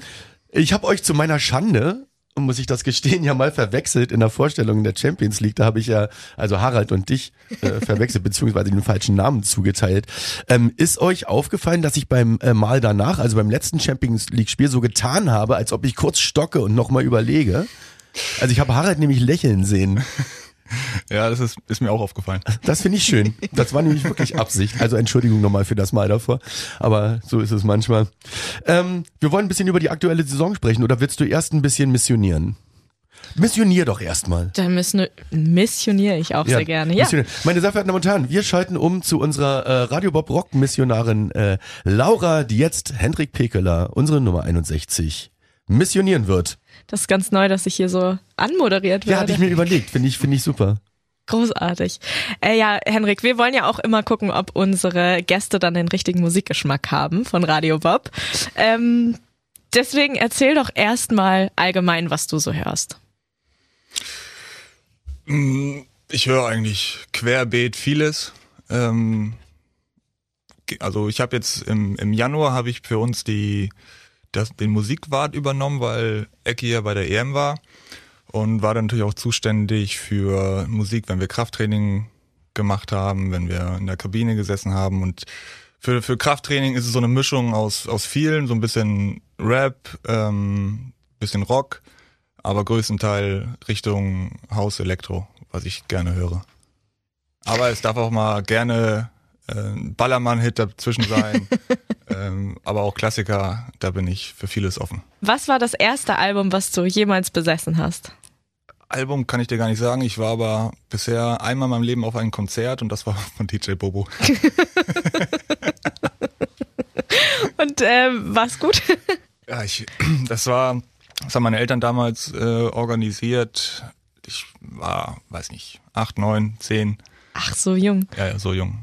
ich habe euch zu meiner Schande muss ich das gestehen, ja mal verwechselt in der Vorstellung in der Champions League. Da habe ich ja, also Harald und dich äh, verwechselt, beziehungsweise den falschen Namen zugeteilt. Ähm, ist euch aufgefallen, dass ich beim äh, Mal danach, also beim letzten Champions League-Spiel, so getan habe, als ob ich kurz stocke und nochmal überlege? Also ich habe Harald nämlich lächeln sehen.
Ja, das ist, ist mir auch aufgefallen.
Das finde ich schön. Das war nämlich wirklich Absicht. Also Entschuldigung nochmal für das Mal davor. Aber so ist es manchmal. Ähm, wir wollen ein bisschen über die aktuelle Saison sprechen. Oder willst du erst ein bisschen missionieren? Missionier doch erstmal.
Da müssen, missioniere ich auch sehr gerne. Ja.
missionier. Meine sehr verehrten Damen und Herren, wir schalten um zu unserer äh, Radio Bob Rock Missionarin äh, Laura, die jetzt Hendrik Pekeler, unsere Nummer 61, missionieren wird.
Das ist ganz neu, dass ich hier so anmoderiert
Ja, hatte
werde.
ich mir überlegt. Finde ich, finde ich super.
Großartig. Äh, ja, Henrik, wir wollen ja auch immer gucken, ob unsere Gäste dann den richtigen Musikgeschmack haben von Radio Bob. Ähm, deswegen erzähl doch erstmal allgemein, was du so hörst.
Ich höre eigentlich querbeet vieles. Ähm, also ich habe jetzt im, im Januar habe ich für uns die das, den Musikwart übernommen, weil Ecki ja bei der EM war und war dann natürlich auch zuständig für Musik, wenn wir Krafttraining gemacht haben, wenn wir in der Kabine gesessen haben und für, für Krafttraining ist es so eine Mischung aus, aus vielen, so ein bisschen Rap, ähm, bisschen Rock, aber größtenteils Richtung House Elektro, was ich gerne höre. Aber es darf auch mal gerne ein Ballermann-Hit dazwischen sein, ähm, aber auch Klassiker, da bin ich für vieles offen.
Was war das erste Album, was du jemals besessen hast?
Album kann ich dir gar nicht sagen, ich war aber bisher einmal in meinem Leben auf einem Konzert und das war von DJ Bobo.
Und äh, war's gut?
Ja, ich, das war, das haben meine Eltern damals äh, organisiert. Ich war, weiß nicht, acht, neun, zehn,
Ach, so jung.
ja, ja, so jung.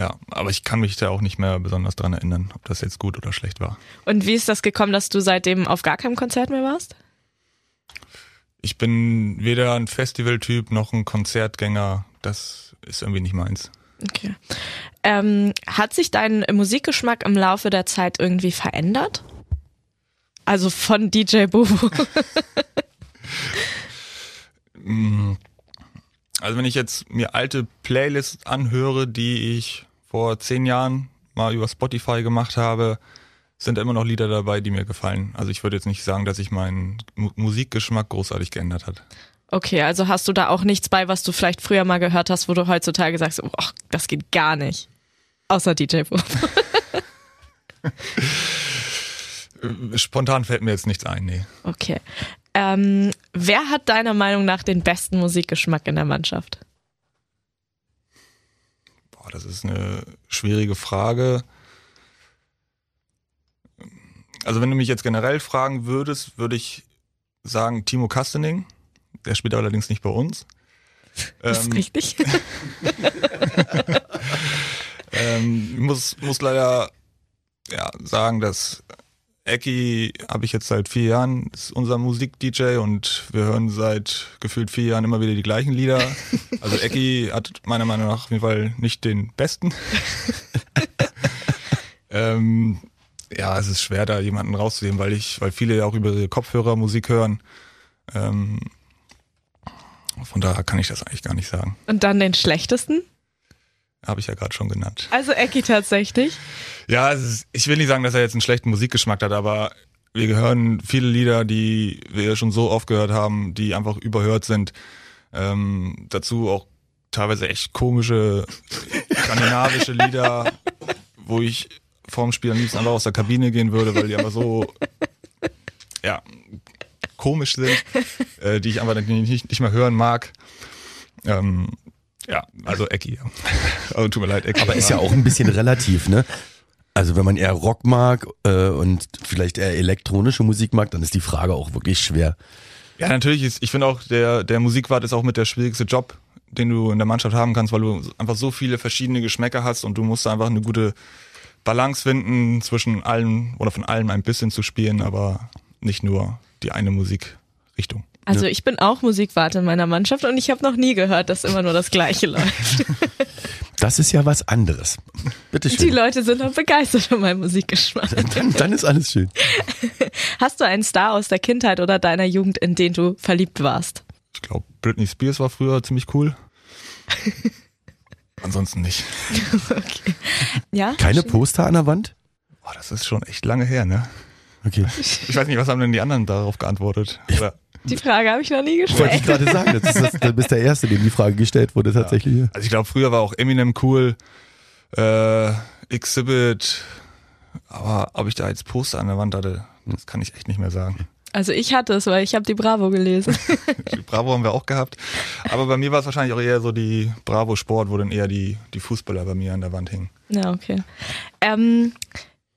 Ja, aber ich kann mich da auch nicht mehr besonders dran erinnern, ob das jetzt gut oder schlecht war.
Und wie ist das gekommen, dass du seitdem auf gar keinem Konzert mehr warst?
Ich bin weder ein Festivaltyp noch ein Konzertgänger. Das ist irgendwie nicht meins.
Okay. Ähm, hat sich dein Musikgeschmack im Laufe der Zeit irgendwie verändert? Also von DJ Bobo.
Mm. Also wenn ich jetzt mir alte Playlists anhöre, die ich vor zehn Jahren mal über Spotify gemacht habe, sind immer noch Lieder dabei, die mir gefallen. Also ich würde jetzt nicht sagen, dass sich mein Mu Musikgeschmack großartig geändert hat.
Okay, also hast du da auch nichts bei, was du vielleicht früher mal gehört hast, wo du heutzutage sagst, oh, das geht gar nicht. Außer DJ Bobo.
Spontan fällt mir jetzt nichts ein, nee.
Okay. Ähm, wer hat deiner Meinung nach den besten Musikgeschmack in der Mannschaft?
Boah, das ist eine schwierige Frage. Also wenn du mich jetzt generell fragen würdest, würde ich sagen Timo Kastening. Der spielt allerdings nicht bei uns.
Das ist
Ähm,
richtig.
Ähm, ich muss, muss leider ja, sagen, dass Ecki habe ich jetzt seit vier Jahren, ist unser Musik-DJ und wir hören seit gefühlt vier Jahren immer wieder die gleichen Lieder. Also Ecki hat meiner Meinung nach auf jeden Fall nicht den besten. ähm, ja, es ist schwer, da jemanden rauszunehmen, weil ich, weil viele ja auch über ihre Kopfhörer Musik hören. Ähm, von daher kann ich das eigentlich gar nicht sagen.
Und dann den schlechtesten?
Habe ich ja gerade schon genannt.
Also Ecki tatsächlich.
Ja, ist, ich will nicht sagen, dass er jetzt einen schlechten Musikgeschmack hat, aber wir hören viele Lieder, die wir schon so oft gehört haben, die einfach überhört sind. Ähm, dazu auch teilweise echt komische skandinavische Lieder, wo ich vorm Spiel am liebsten einfach aus der Kabine gehen würde, weil die einfach so ja komisch sind, äh, die ich einfach nicht, nicht mehr hören mag. Ähm, ja, also Ecki. Ja. Also tut mir leid, Ecki.
Aber ist ja auch ein bisschen relativ, ne? Also wenn man eher Rock mag äh, und vielleicht eher elektronische Musik mag, dann ist die Frage auch wirklich schwer.
Ja, natürlich ist, ich finde auch, der, der Musikwart ist auch mit der schwierigste Job, den du in der Mannschaft haben kannst, weil du einfach so viele verschiedene Geschmäcker hast und du musst einfach eine gute Balance finden, zwischen allem oder von allem ein bisschen zu spielen, aber nicht nur die eine Musikrichtung.
Also ich bin auch Musikwarte in meiner Mannschaft und ich habe noch nie gehört, dass immer nur das Gleiche läuft.
Das ist ja was anderes. Bitte
Die
schön.
Leute sind auch begeistert von meinem Musikgeschmack.
Dann, dann ist alles schön.
Hast du einen Star aus der Kindheit oder deiner Jugend, in den du verliebt warst?
Ich glaube, Britney Spears war früher ziemlich cool. Ansonsten nicht.
Ja?
Keine Poster an der Wand?
Boah, das ist schon echt lange her, ne?
Okay.
Ich weiß nicht, was haben denn die anderen darauf geantwortet? Oder,
Die Frage habe ich noch nie
Wollte ich
gestellt.
gerade sagen, das ist das, du bist der Erste, dem die Frage gestellt wurde tatsächlich.
also ich glaube, früher war auch Eminem cool, äh, Exhibit, aber ob ich da jetzt Poster an der Wand hatte, das kann ich echt nicht mehr sagen.
Also ich hatte es, weil ich habe die Bravo gelesen.
Die Bravo haben wir auch gehabt. Aber bei mir war es wahrscheinlich auch eher so die Bravo Sport, wo dann eher die, die Fußballer bei mir an der Wand hingen.
Ja, okay. Ähm,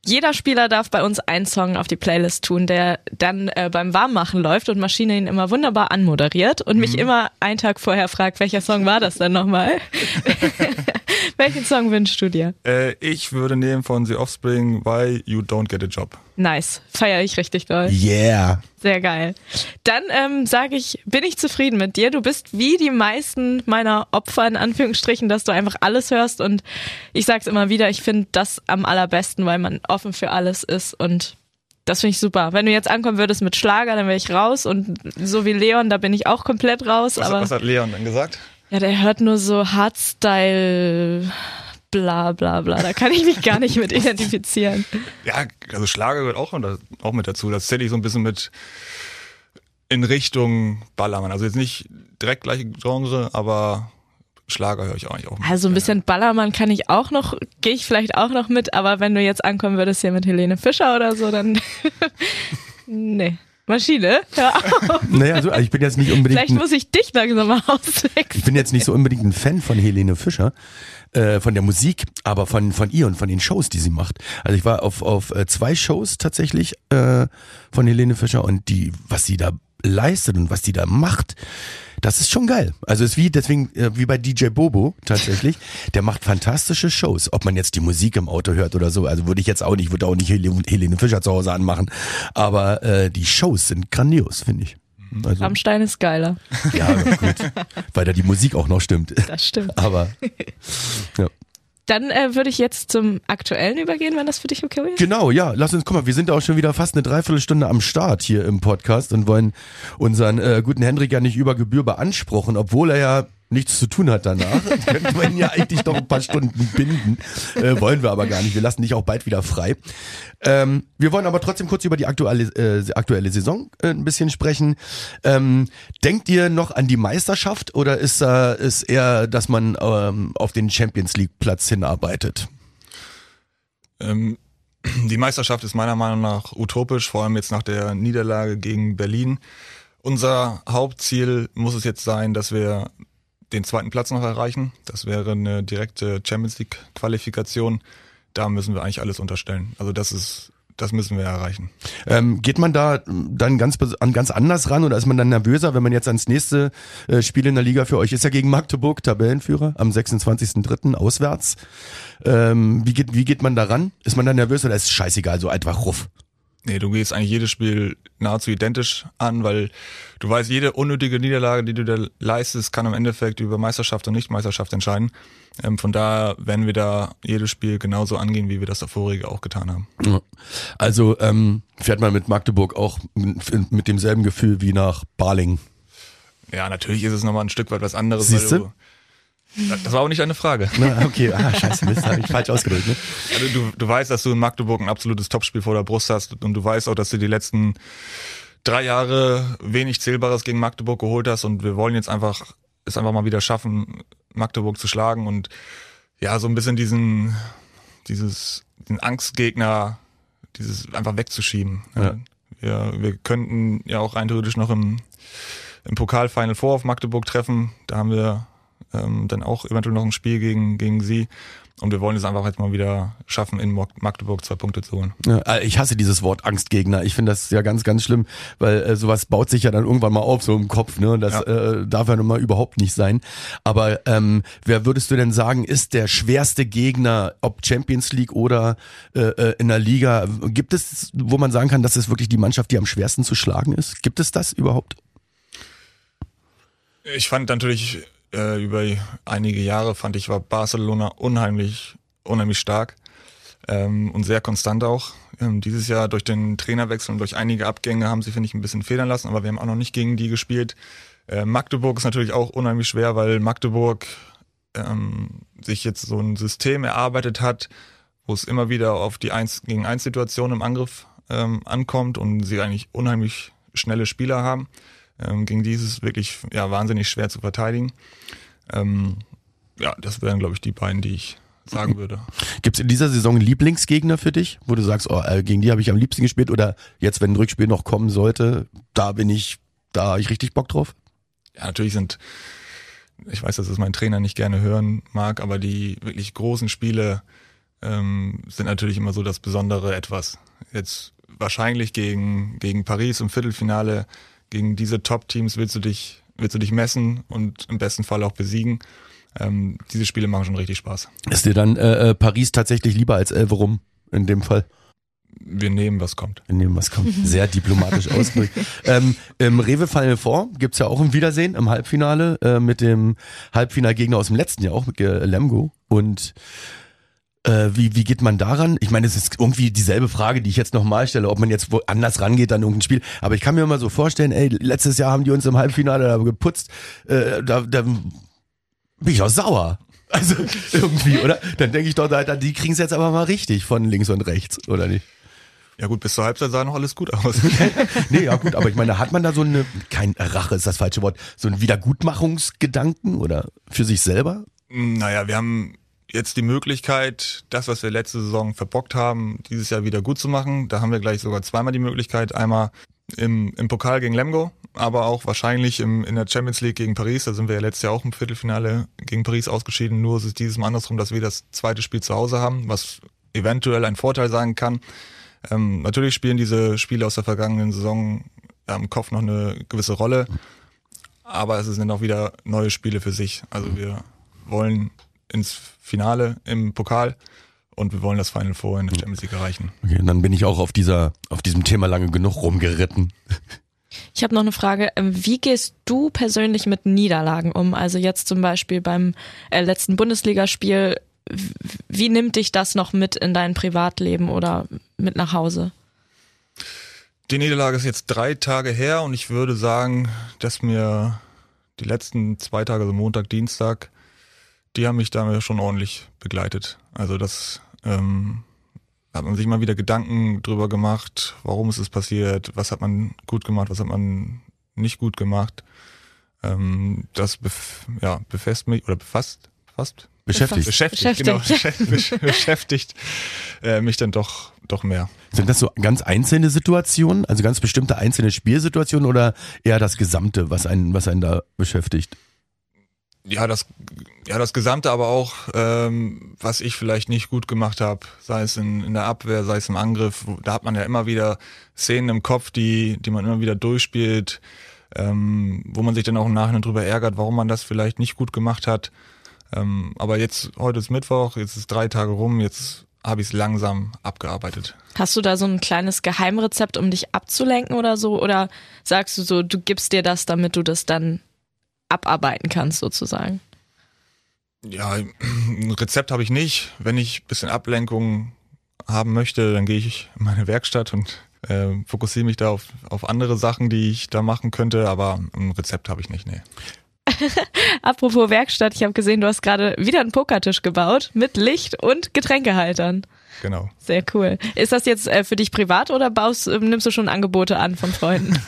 jeder Spieler darf bei uns einen Song auf die Playlist tun, der dann äh, beim Warmmachen läuft und Maschine ihn immer wunderbar anmoderiert und mich immer einen Tag vorher fragt, welcher Song war das denn nochmal? Welchen Song wünschst du dir?
Äh, ich würde nehmen von The Offspring Why You Don't Get a Job.
Nice, feiere ich richtig doll.
Yeah.
Sehr geil. Dann ähm, sage ich, bin ich zufrieden mit dir. Du bist wie die meisten meiner Opfer in Anführungsstrichen, dass du einfach alles hörst und ich sag's immer wieder, ich finde das am allerbesten, weil man offen für alles ist und das finde ich super. Wenn du jetzt ankommen würdest mit Schlager, dann wäre ich raus und so wie Leon, da bin ich auch komplett raus.
Was,
aber
was hat Leon dann gesagt?
Ja, der hört nur so Hardstyle, bla bla bla. Da kann ich mich gar nicht mit identifizieren.
Ja, also Schlager gehört auch, mit- auch mit dazu. Das zähle ich so ein bisschen mit in Richtung Ballermann. Also jetzt nicht direkt gleiche Genre, aber Schlager höre ich auch nicht auch. mit.
Also ein bisschen Ballermann kann ich auch noch, gehe ich vielleicht auch noch mit, aber wenn du jetzt ankommen würdest hier mit Helene Fischer oder so, dann nee. Maschine, hör auf.
Naja, also ich bin jetzt nicht unbedingt.
Vielleicht muss ich dich langsam mal auswechseln.
ich bin jetzt nicht so unbedingt ein Fan von Helene Fischer, äh, von der Musik, aber von, von ihr und von den Shows, die sie macht. Also ich war auf, auf äh, zwei Shows tatsächlich äh, von Helene Fischer und die, was sie da leistet und was die da macht, das ist schon geil. Also ist wie deswegen äh, wie bei DJ Bobo tatsächlich, der macht fantastische Shows. Ob man jetzt die Musik im Auto hört oder so, also würde ich jetzt auch nicht, würde auch nicht Helene, Helene Fischer zu Hause anmachen, aber äh, die Shows sind grandios, finde ich. Also,
Rammstein ist geiler.
ja, gut, weil da die Musik auch noch stimmt.
Das stimmt.
Aber ja.
Dann äh, würde ich jetzt zum Aktuellen übergehen, wenn das für dich okay ist.
Genau, ja, lass uns, guck mal, wir sind auch schon wieder fast eine Dreiviertelstunde am Start hier im Podcast und wollen unseren äh, guten Hendrik ja nicht über Gebühr beanspruchen, obwohl er ja nichts zu tun hat danach, könnte man ja eigentlich noch ein paar Stunden binden. Äh, wollen wir aber gar nicht. Wir lassen dich auch bald wieder frei. Ähm, wir wollen aber trotzdem kurz über die aktuelle, äh, aktuelle Saison äh, ein bisschen sprechen. Ähm, denkt ihr noch an die Meisterschaft oder ist, äh, ist eher, dass man ähm, auf den Champions League Platz hinarbeitet?
Ähm, die Meisterschaft ist meiner Meinung nach utopisch, vor allem jetzt nach der Niederlage gegen Berlin. Unser Hauptziel muss es jetzt sein, dass wir den zweiten Platz noch erreichen. Das wäre eine direkte Champions League Qualifikation. Da müssen wir eigentlich alles unterstellen. Also das ist das müssen wir erreichen.
Ähm, geht man da dann ganz an ganz anders ran oder ist man dann nervöser, wenn man jetzt ans nächste äh, Spiel in der Liga für euch ist ja gegen Magdeburg Tabellenführer am 26.03. auswärts. Ähm, wie geht wie geht man da ran? Ist man dann nervös oder ist es scheißegal so einfach ruff?
Nee, du gehst eigentlich jedes Spiel nahezu identisch an, weil du weißt, jede unnötige Niederlage, die du da leistest, kann im Endeffekt über Meisterschaft und Nicht-Meisterschaft entscheiden. Ähm, von daher werden wir da jedes Spiel genauso angehen, wie wir das vorige auch getan haben.
Also ähm, fährt man mit Magdeburg auch mit, demselben Gefühl wie nach Baling.
Ja, natürlich ist es nochmal ein Stück weit was anderes.
Siehst du?
Das war auch nicht eine Frage.
Na, okay, ah, scheiße, Mist, habe ich falsch ausgedrückt. Ne?
Also du, du weißt, dass du in Magdeburg ein absolutes Topspiel vor der Brust hast und du weißt auch, dass du die letzten drei Jahre wenig Zählbares gegen Magdeburg geholt hast und wir wollen jetzt einfach es einfach mal wieder schaffen, Magdeburg zu schlagen und ja, so ein bisschen diesen, dieses, den Angstgegner, dieses einfach wegzuschieben. Ja. Wir, wir könnten ja auch rein theoretisch noch im, im Pokal-Final Four auf Magdeburg treffen. Da haben wir ähm, dann auch eventuell noch ein Spiel gegen, gegen sie. Und wir wollen es einfach jetzt mal wieder schaffen, in Magdeburg zwei Punkte zu holen.
Ja, äh, ich hasse dieses Wort Angstgegner. Ich finde das ja ganz, ganz schlimm, weil äh, sowas baut sich ja dann irgendwann mal auf, so im Kopf. Ne? Das ja. äh, darf ja nun mal überhaupt nicht sein. Aber ähm, wer würdest du denn sagen, ist der schwerste Gegner, ob Champions League oder äh, äh in der Liga? Gibt es, wo man sagen kann, das ist wirklich die Mannschaft, die am schwersten zu schlagen ist? Gibt es das überhaupt?
Ich fand natürlich äh, über einige Jahre fand ich, war Barcelona unheimlich, unheimlich stark ähm, und sehr konstant auch. Ähm, dieses Jahr durch den Trainerwechsel und durch einige Abgänge haben sie, finde ich, ein bisschen federn lassen, aber wir haben auch noch nicht gegen die gespielt. Äh, Magdeburg ist natürlich auch unheimlich schwer, weil Magdeburg ähm, sich jetzt so ein System erarbeitet hat, wo es immer wieder auf die 1 gegen 1 Situation im Angriff ähm, ankommt und sie eigentlich unheimlich schnelle Spieler haben. Ähm, gegen die ist es wirklich ja, wahnsinnig schwer zu verteidigen. Ähm, ja, das wären, glaube ich, die beiden, die ich sagen würde.
Gibt es in dieser Saison Lieblingsgegner für dich, wo du sagst, oh, äh, gegen die habe ich am liebsten gespielt oder jetzt, wenn ein Rückspiel noch kommen sollte, da bin ich, da habe ich richtig Bock drauf?
Ja, natürlich sind, ich weiß, dass es mein Trainer nicht gerne hören mag, aber die wirklich großen Spiele ähm, sind natürlich immer so das besondere Etwas. Jetzt wahrscheinlich gegen, gegen Paris im Viertelfinale gegen diese Top-Teams willst du dich, willst du dich messen und im besten Fall auch besiegen. Ähm, diese Spiele machen schon richtig Spaß.
Ist dir dann äh, äh Paris tatsächlich lieber als Elverum in dem Fall?
Wir nehmen, was kommt.
Wir nehmen, was kommt. Sehr diplomatisch ausgedrückt. ähm, Im Rewe Final Four gibt's ja auch ein Wiedersehen im Halbfinale äh, mit dem Halbfinalgegner aus dem letzten Jahr auch, mit äh, Lemgo. Und äh, wie, wie geht man daran? Ich meine, es ist irgendwie dieselbe Frage, die ich jetzt nochmal stelle, ob man jetzt anders rangeht an irgendein Spiel. Aber ich kann mir mal so vorstellen, ey, letztes Jahr haben die uns im Halbfinale da geputzt. Äh, da, da bin ich auch sauer. Also irgendwie, oder? Dann denke ich doch, Alter, die kriegen es jetzt aber mal richtig von links und rechts, oder nicht?
Ja gut, bis zur Halbzeit sah noch alles gut aus.
nee, ja gut, aber ich meine, hat man da so eine, kein Rache ist das falsche Wort, so einen Wiedergutmachungsgedanken oder für sich selber?
Naja, wir haben jetzt die Möglichkeit, das, was wir letzte Saison verbockt haben, dieses Jahr wieder gut zu machen. Da haben wir gleich sogar zweimal die Möglichkeit. Einmal im, im Pokal gegen Lemgo, aber auch wahrscheinlich im, in der Champions League gegen Paris. Da sind wir ja letztes Jahr auch im Viertelfinale gegen Paris ausgeschieden. Nur ist es dieses Mal andersrum, dass wir das zweite Spiel zu Hause haben, was eventuell ein Vorteil sein kann. Ähm, natürlich spielen diese Spiele aus der vergangenen Saison im Kopf noch eine gewisse Rolle, aber es sind auch wieder neue Spiele für sich. Also wir wollen ins Finale im Pokal und wir wollen das Final Four in der Champions League erreichen.
Okay, und dann bin ich auch auf dieser, auf diesem Thema lange genug rumgeritten.
Ich habe noch eine Frage. Ähm, wie gehst du persönlich mit Niederlagen um? Also jetzt zum Beispiel beim äh, letzten Bundesligaspiel. Wie nimmt dich das noch mit in dein Privatleben oder mit nach Hause?
Die Niederlage ist jetzt drei Tage her und ich würde sagen, dass mir die letzten zwei Tage, also Montag, Dienstag, die haben mich da schon ordentlich begleitet. Also das ähm, hat man sich mal wieder Gedanken drüber gemacht, warum ist es passiert, was hat man gut gemacht, was hat man nicht gut gemacht. Ähm, das bef ja, befasst mich oder befasst fast
Beschäftigt.
beschäftigt, genau, beschäftigt, beschäftigt äh, mich dann doch doch mehr.
Sind das so ganz einzelne Situationen, also ganz bestimmte einzelne Spielsituationen oder eher das Gesamte, was einen, was einen da beschäftigt?
Ja, das, ja, das Gesamte, aber auch, ähm, was ich vielleicht nicht gut gemacht habe, sei es in, in der Abwehr, sei es im Angriff, da hat man ja immer wieder Szenen im Kopf, die, die man immer wieder durchspielt, ähm, wo man sich dann auch im Nachhinein drüber ärgert, warum man das vielleicht nicht gut gemacht hat. Ähm, aber jetzt, heute ist Mittwoch, jetzt ist drei Tage rum, jetzt habe ich es langsam abgearbeitet.
Hast du da so ein kleines Geheimrezept, um dich abzulenken oder so? Oder sagst du so, du gibst dir das, damit du das dann abarbeiten kannst sozusagen?
Ja, ein Rezept habe ich nicht. Wenn ich bisschen Ablenkung haben möchte, dann gehe ich in meine Werkstatt und äh, fokussiere mich da auf, auf andere Sachen, die ich da machen könnte, aber ein Rezept habe ich nicht, nee.
Apropos Werkstatt, ich habe gesehen, du hast gerade wieder einen Pokertisch gebaut mit Licht und Getränkehaltern.
Genau.
Sehr cool. Ist das jetzt äh, für dich privat oder baust, äh, nimmst du schon Angebote an von Freunden?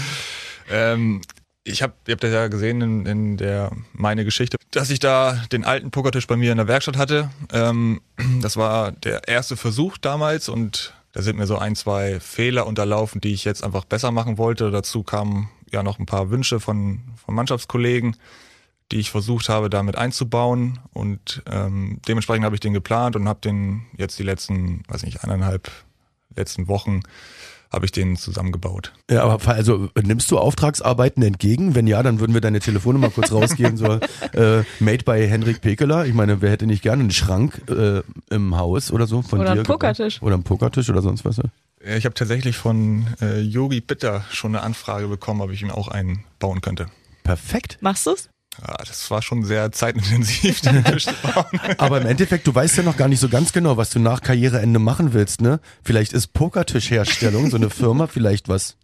ähm, ich habe, ihr habt das ja gesehen in, in der meine Geschichte, dass ich da den alten Pokertisch bei mir in der Werkstatt hatte. Ähm, das war der erste Versuch damals und da sind mir so ein, zwei Fehler unterlaufen, die ich jetzt einfach besser machen wollte. Dazu kamen ja noch ein paar Wünsche von, von Mannschaftskollegen, die ich versucht habe, damit einzubauen. Und ähm, dementsprechend habe ich den geplant und habe den jetzt die letzten, weiß nicht, eineinhalb letzten Wochen habe ich den zusammengebaut.
Ja, aber also nimmst du Auftragsarbeiten entgegen? Wenn ja, dann würden wir deine Telefonnummer kurz rausgeben. So äh, Made by Henrik Pekeler. Ich meine, wer hätte nicht gerne einen Schrank äh, im Haus oder so von
oder
dir?
einen Pokertisch.
Oder einen Pokertisch oder sonst was. Ja?
Ich habe tatsächlich von äh, Yogi Bitter schon eine Anfrage bekommen, ob ich ihm auch einen bauen könnte.
Perfekt.
Machst du's?
Ja, das war schon sehr zeitintensiv.
Aber im Endeffekt, du weißt ja noch gar nicht so ganz genau, was du nach Karriereende machen willst, ne? Vielleicht ist Pokertischherstellung so eine Firma vielleicht was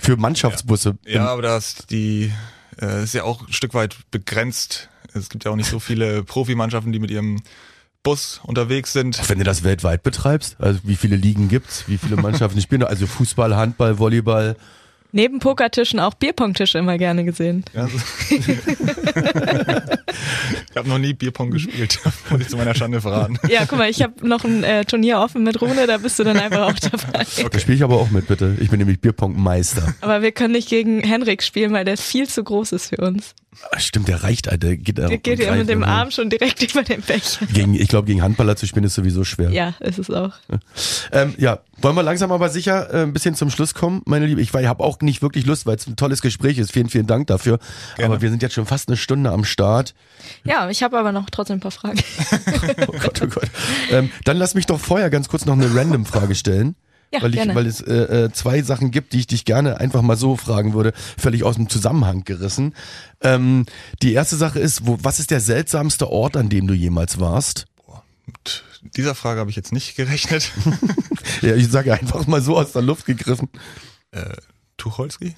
für Mannschaftsbusse.
Ja, ja aber das die äh, ist ja auch ein Stück weit begrenzt. Es gibt ja auch nicht so viele Profimannschaften, die mit ihrem Bus unterwegs sind.
Auch wenn du das weltweit betreibst, also wie viele Ligen gibt's, wie viele Mannschaften spielen, also Fußball, Handball, Volleyball.
Neben Pokertischen auch Bierpongtische immer gerne gesehen.
Ja, so. ich habe noch nie Bierpong gespielt, muss ich zu meiner Schande verraten.
Ja, guck mal, ich habe noch ein äh, Turnier offen mit Rune, da bist du dann einfach auch dabei.
Okay. Da spiele ich aber auch mit, bitte. Ich bin nämlich Bierpong-Meister.
Aber wir können nicht gegen Henrik spielen, weil der viel zu groß ist für uns.
Ach, stimmt, der reicht, Alter. Der geht,
der geht ja mit dem Arm schon direkt über den Becher.
Gegen, ich glaube, gegen Handballer zu spielen ist sowieso schwer.
Ja, ist es auch.
Ähm, ja, wollen wir langsam aber sicher äh, ein bisschen zum Schluss kommen, meine Liebe. Ich, ich habe auch nicht wirklich Lust, weil es ein tolles Gespräch ist. Vielen, vielen Dank dafür. Gerne. Aber wir sind jetzt schon fast eine Stunde am Start.
Ja, ich habe aber noch trotzdem ein paar Fragen.
oh Gott, oh Gott. Ähm, dann lass mich doch vorher ganz kurz noch eine Random-Frage stellen.
Ja,
weil, ich,
gerne.
weil es äh, äh, zwei Sachen gibt, die ich dich gerne einfach mal so fragen würde, völlig aus dem Zusammenhang gerissen. Ähm, die erste Sache ist, wo, was ist der seltsamste Ort, an dem du jemals warst?
Boah, mit dieser Frage habe ich jetzt nicht gerechnet.
ja, ich sage einfach mal so aus der Luft gegriffen.
Äh, Tucholsky?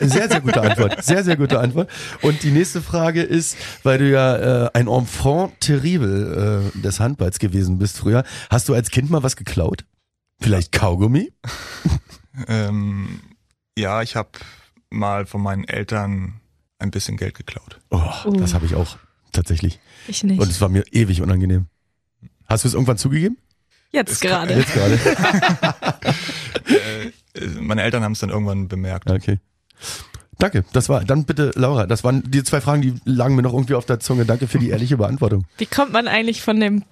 Sehr, sehr gute Antwort. Sehr, sehr gute Antwort. Und die nächste Frage ist, weil du ja äh, ein Enfant terrible äh, des Handballs gewesen bist früher, hast du als Kind mal was geklaut? Vielleicht Kaugummi?
ähm, ja, ich habe mal von meinen Eltern ein bisschen Geld geklaut.
Oh, uh. das habe ich auch tatsächlich.
Ich nicht.
Und es war mir ewig unangenehm. Hast du es irgendwann zugegeben?
Jetzt gerade.
Jetzt gerade.
äh, meine Eltern haben es dann irgendwann bemerkt.
Okay. Danke, das war, dann bitte Laura, das waren die zwei Fragen, die lagen mir noch irgendwie auf der Zunge. Danke für die ehrliche Beantwortung.
Wie kommt man eigentlich von dem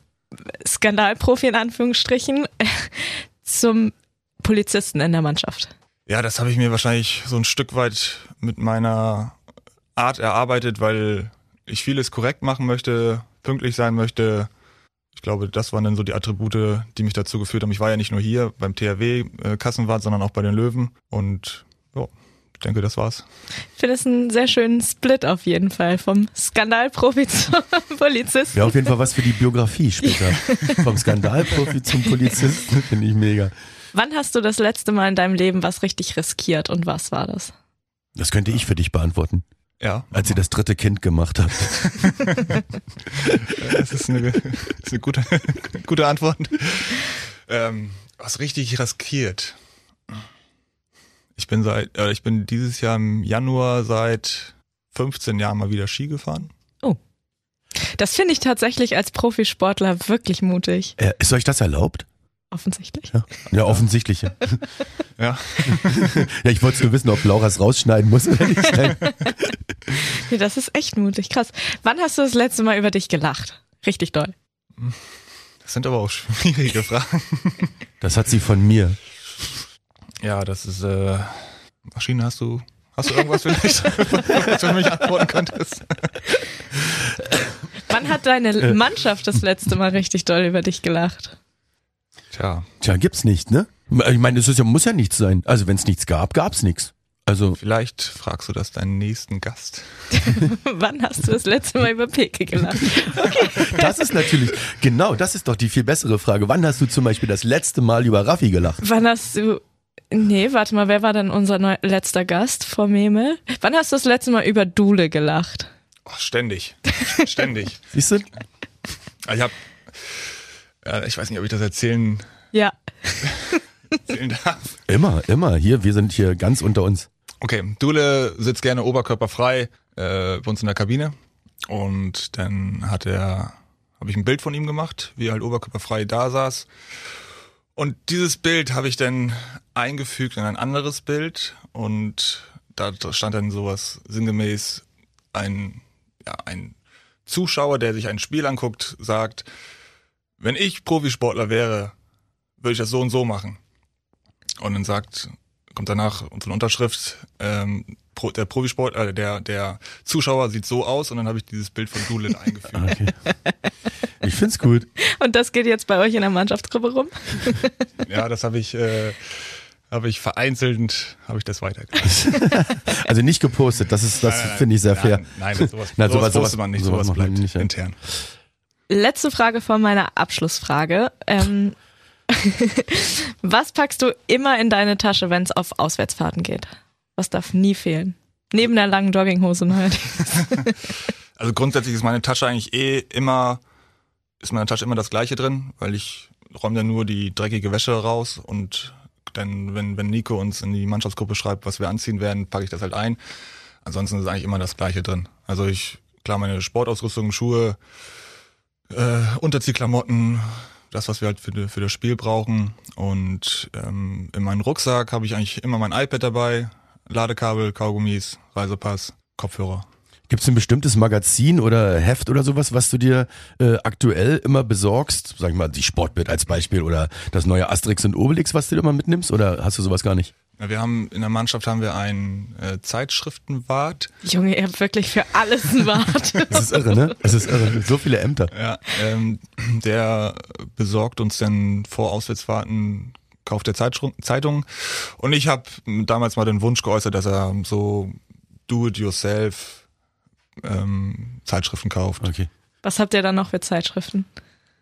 Skandalprofi in Anführungsstrichen zum Polizisten in der Mannschaft?
Ja, das habe ich mir wahrscheinlich so ein Stück weit mit meiner Art erarbeitet, weil ich vieles korrekt machen möchte, pünktlich sein möchte. Ich glaube, das waren dann so die Attribute, die mich dazu geführt haben. Ich war ja nicht nur hier beim THW äh, Kassenwart, sondern auch bei den Löwen und ja, ich denke, das war's.
Ich finde es einen sehr schönen Split auf jeden Fall vom Skandalprofi zum Polizisten.
Ja, auf jeden Fall was für die Biografie später. vom Skandalprofi zum Polizisten finde ich mega.
Wann hast du das letzte Mal in deinem Leben was richtig riskiert und was war das?
Das könnte ich für dich beantworten,
Ja.
als ihr das dritte Kind gemacht habt.
Das ist eine, das ist eine gute, gute Antwort. Ähm, was richtig riskiert. Ich bin seit, äh, ich bin dieses Jahr im Januar seit 15 Jahren mal wieder Ski gefahren.
Das finde ich tatsächlich als Profisportler wirklich mutig.
Äh, ist euch das erlaubt?
Offensichtlich.
Ja, ja offensichtlich. Ja,
Ja.
ja ich wollte nur wissen, ob Laura es rausschneiden muss oder nicht.
Nee, das ist echt mutig. Krass. Wann hast du das letzte Mal über dich gelacht? Richtig doll.
Das sind aber auch schwierige Fragen.
Das hat sie von mir.
Ja, das ist, äh, Maschine, hast du, hast du irgendwas vielleicht, was du für mich antworten könntest?
Wann hat deine Mannschaft das letzte Mal richtig doll über dich gelacht?
Tja,
Tja, gibt's nicht, ne? Ich meine, es ist ja, muss ja nichts sein. Also wenn es nichts gab, gab's nichts. Also
vielleicht fragst du das deinen nächsten Gast.
Wann hast du das letzte Mal über Peke gelacht?
das ist natürlich, genau, das ist doch die viel bessere Frage. Wann hast du zum Beispiel das letzte Mal über Raffi gelacht?
Wann hast du. Nee, warte mal, wer war denn unser neu letzter Gast vor Memel? Wann hast du das letzte Mal über Dule gelacht?
Oh, ständig. Ständig.
Siehst du?
Ich hab, ja, ich weiß nicht, ob ich das erzählen,
Ja.
erzählen darf.
Immer, immer. Hier, wir sind hier ganz unter uns.
Okay, Dule sitzt gerne oberkörperfrei äh, bei uns in der Kabine und dann hat er, habe ich ein Bild von ihm gemacht, wie er halt oberkörperfrei da saß. Und dieses Bild habe ich dann eingefügt in ein anderes Bild und da stand dann sowas sinngemäß ein, ja, ein Zuschauer, der sich ein Spiel anguckt, sagt, wenn ich Profisportler wäre, würde ich das so und so machen. Und dann sagt, kommt danach unsere Unterschrift, ähm, der Profisport, äh, der, der Zuschauer sieht so aus und dann habe ich dieses Bild von Doolin eingefügt.
Okay. Ich find's gut.
Und das geht jetzt bei euch in der Mannschaftsgruppe rum?
Ja, das habe ich, äh, habe ich vereinzelt, habe ich das weitergegeben.
Also nicht gepostet, das ist, das finde ich sehr fair.
Nein, nein sowas,
Nein,
sowas,
sowas-
postet man nicht,
sowas
sowas, bleibt
nicht, ja.
intern.
Letzte Frage von meiner Abschlussfrage. Ähm, was packst du immer in deine Tasche, wenn es auf Auswärtsfahrten geht? Was darf nie fehlen? Neben der langen Jogginghose halt.
Also grundsätzlich ist meine Tasche eigentlich eh immer, ist meine Tasche immer das gleiche drin, weil ich räume dann nur die dreckige Wäsche raus und dann, wenn, wenn Nico uns in die Mannschaftsgruppe schreibt, was wir anziehen werden, packe ich das halt ein. Ansonsten ist eigentlich immer das gleiche drin. Also ich, klar, meine Sportausrüstung, Schuhe, äh, Unterziehklamotten, das, was wir halt für, für das Spiel brauchen. Und ähm, in meinem Rucksack habe ich eigentlich immer mein iPad dabei, Ladekabel, Kaugummis, Reisepass, Kopfhörer.
Gibt's ein bestimmtes Magazin oder Heft oder sowas, was du dir äh, aktuell immer besorgst? Sag ich mal, die Sportbild als Beispiel oder das neue Asterix und Obelix, was du dir immer mitnimmst? Oder hast du sowas gar nicht?
Wir haben in der Mannschaft haben wir einen äh, Zeitschriftenwart.
Junge, ihr habt wirklich für alles einen Wart.
Das ist irre, ne? Es ist irre. So viele Ämter.
Ja, ähm, der besorgt uns dann vor Auswärtsfahrten kauft der Zeitschru- Zeitung und ich habe damals mal den Wunsch geäußert, dass er so do-it-yourself ähm, Zeitschriften kauft.
Okay.
Was habt ihr dann noch für Zeitschriften?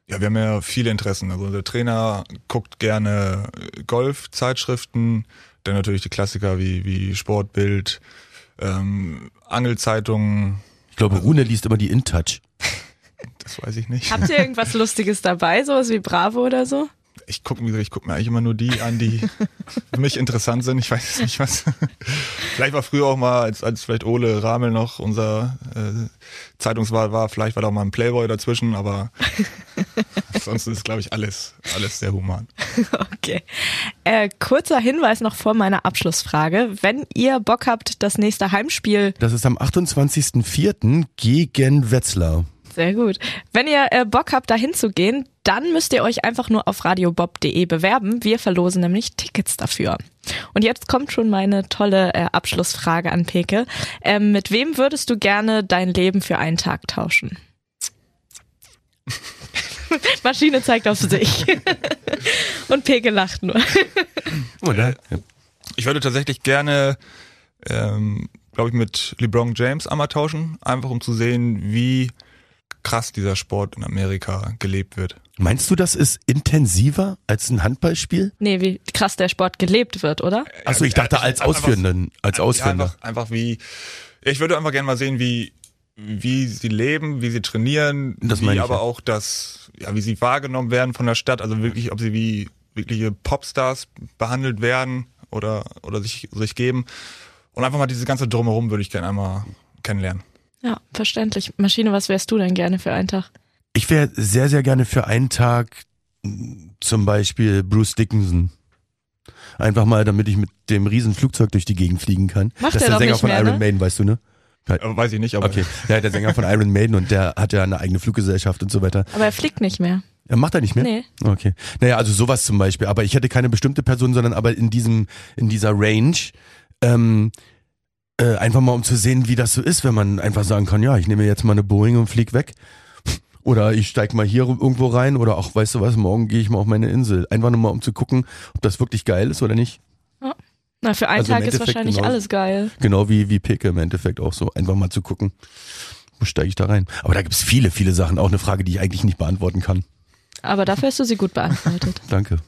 Ja, wir haben ja viele Interessen. Also der Trainer guckt gerne Golf-Zeitschriften, dann natürlich die Klassiker wie, wie Sportbild, ähm, Angelzeitungen,
Ich glaube, Rune liest immer die InTouch.
das weiß ich nicht.
Habt ihr irgendwas Lustiges dabei, sowas wie Bravo oder so?
Ich gucke ich guck mir eigentlich immer nur die an, die für mich interessant sind. Ich weiß jetzt nicht was. vielleicht war früher auch mal, als, als vielleicht Ole Ramel noch unser äh, Zeitungswahl war, vielleicht war da auch mal ein Playboy dazwischen, aber ansonsten ist, glaube ich, alles, alles sehr human.
Okay. Äh, kurzer Hinweis noch vor meiner Abschlussfrage. Wenn ihr Bock habt, das nächste Heimspiel
Das ist am 28.04. gegen Wetzlar.
Sehr gut. Wenn ihr äh, Bock habt, da hinzugehen, dann müsst ihr euch einfach nur auf radiobob.de bewerben. Wir verlosen nämlich Tickets dafür. Und jetzt kommt schon meine tolle äh, Abschlussfrage an Peke. Ähm, mit wem würdest du gerne dein Leben für einen Tag tauschen? Maschine zeigt auf sich. Und Peke lacht nur.
Oder?
Ich würde tatsächlich gerne, ähm, glaube ich, mit LeBron James einmal tauschen, einfach um zu sehen, wie krass dieser Sport in Amerika gelebt wird.
Meinst du, das ist intensiver als ein Handballspiel?
Nee, wie krass der Sport gelebt wird, oder?
Achso, ich dachte als
Einfach-
Ausführenden, als
Ja,
Ausführender.
einfach, einfach wie, ich würde einfach gerne mal sehen, wie, wie sie leben, wie sie trainieren,
Das
wie
meine ich,
aber
ja.
auch das, ja, wie sie wahrgenommen werden von der Stadt, also wirklich, ob sie wie wirkliche Popstars behandelt werden oder, oder sich, sich geben. Und einfach mal diese ganze Drumherum würde ich gerne einmal kennenlernen.
Ja, verständlich. Maschine, was wärst du denn gerne für einen Tag?
Ich wäre sehr, sehr gerne für einen Tag mh, zum Beispiel Bruce Dickinson. Einfach mal, damit ich mit dem riesen Flugzeug durch die Gegend fliegen kann.
Macht
das ist
er
der
doch
Sänger
nicht
von
mehr,
Iron
ne?
Maiden, weißt du, ne?
Äh, Weiß ich nicht, aber
Okay, ja, der Sänger von Iron Maiden und der hat ja eine eigene Fluggesellschaft und so weiter.
Aber er fliegt nicht mehr.
Er macht er nicht mehr?
Nee.
Okay. Naja, also sowas zum Beispiel. Aber ich hätte keine bestimmte Person, sondern aber in diesem, in dieser Range, ähm, äh, einfach mal um zu sehen, wie das so ist, wenn man einfach sagen kann, ja, ich nehme jetzt mal eine Boeing und flieg weg. Oder ich steig mal hier irgendwo rein oder auch, weißt du was, morgen gehe ich mal auf meine Insel. Einfach nur mal, um zu gucken, ob das wirklich geil ist oder nicht.
Na, für einen
Also
Tag ist wahrscheinlich
genauso.
alles geil.
Genau wie, wie Peke im Endeffekt auch so. Einfach mal zu gucken, wo steige ich da rein. Aber da gibt's viele, viele Sachen. Auch eine Frage, die ich eigentlich nicht beantworten kann.
Aber dafür hast du sie gut beantwortet.
Danke.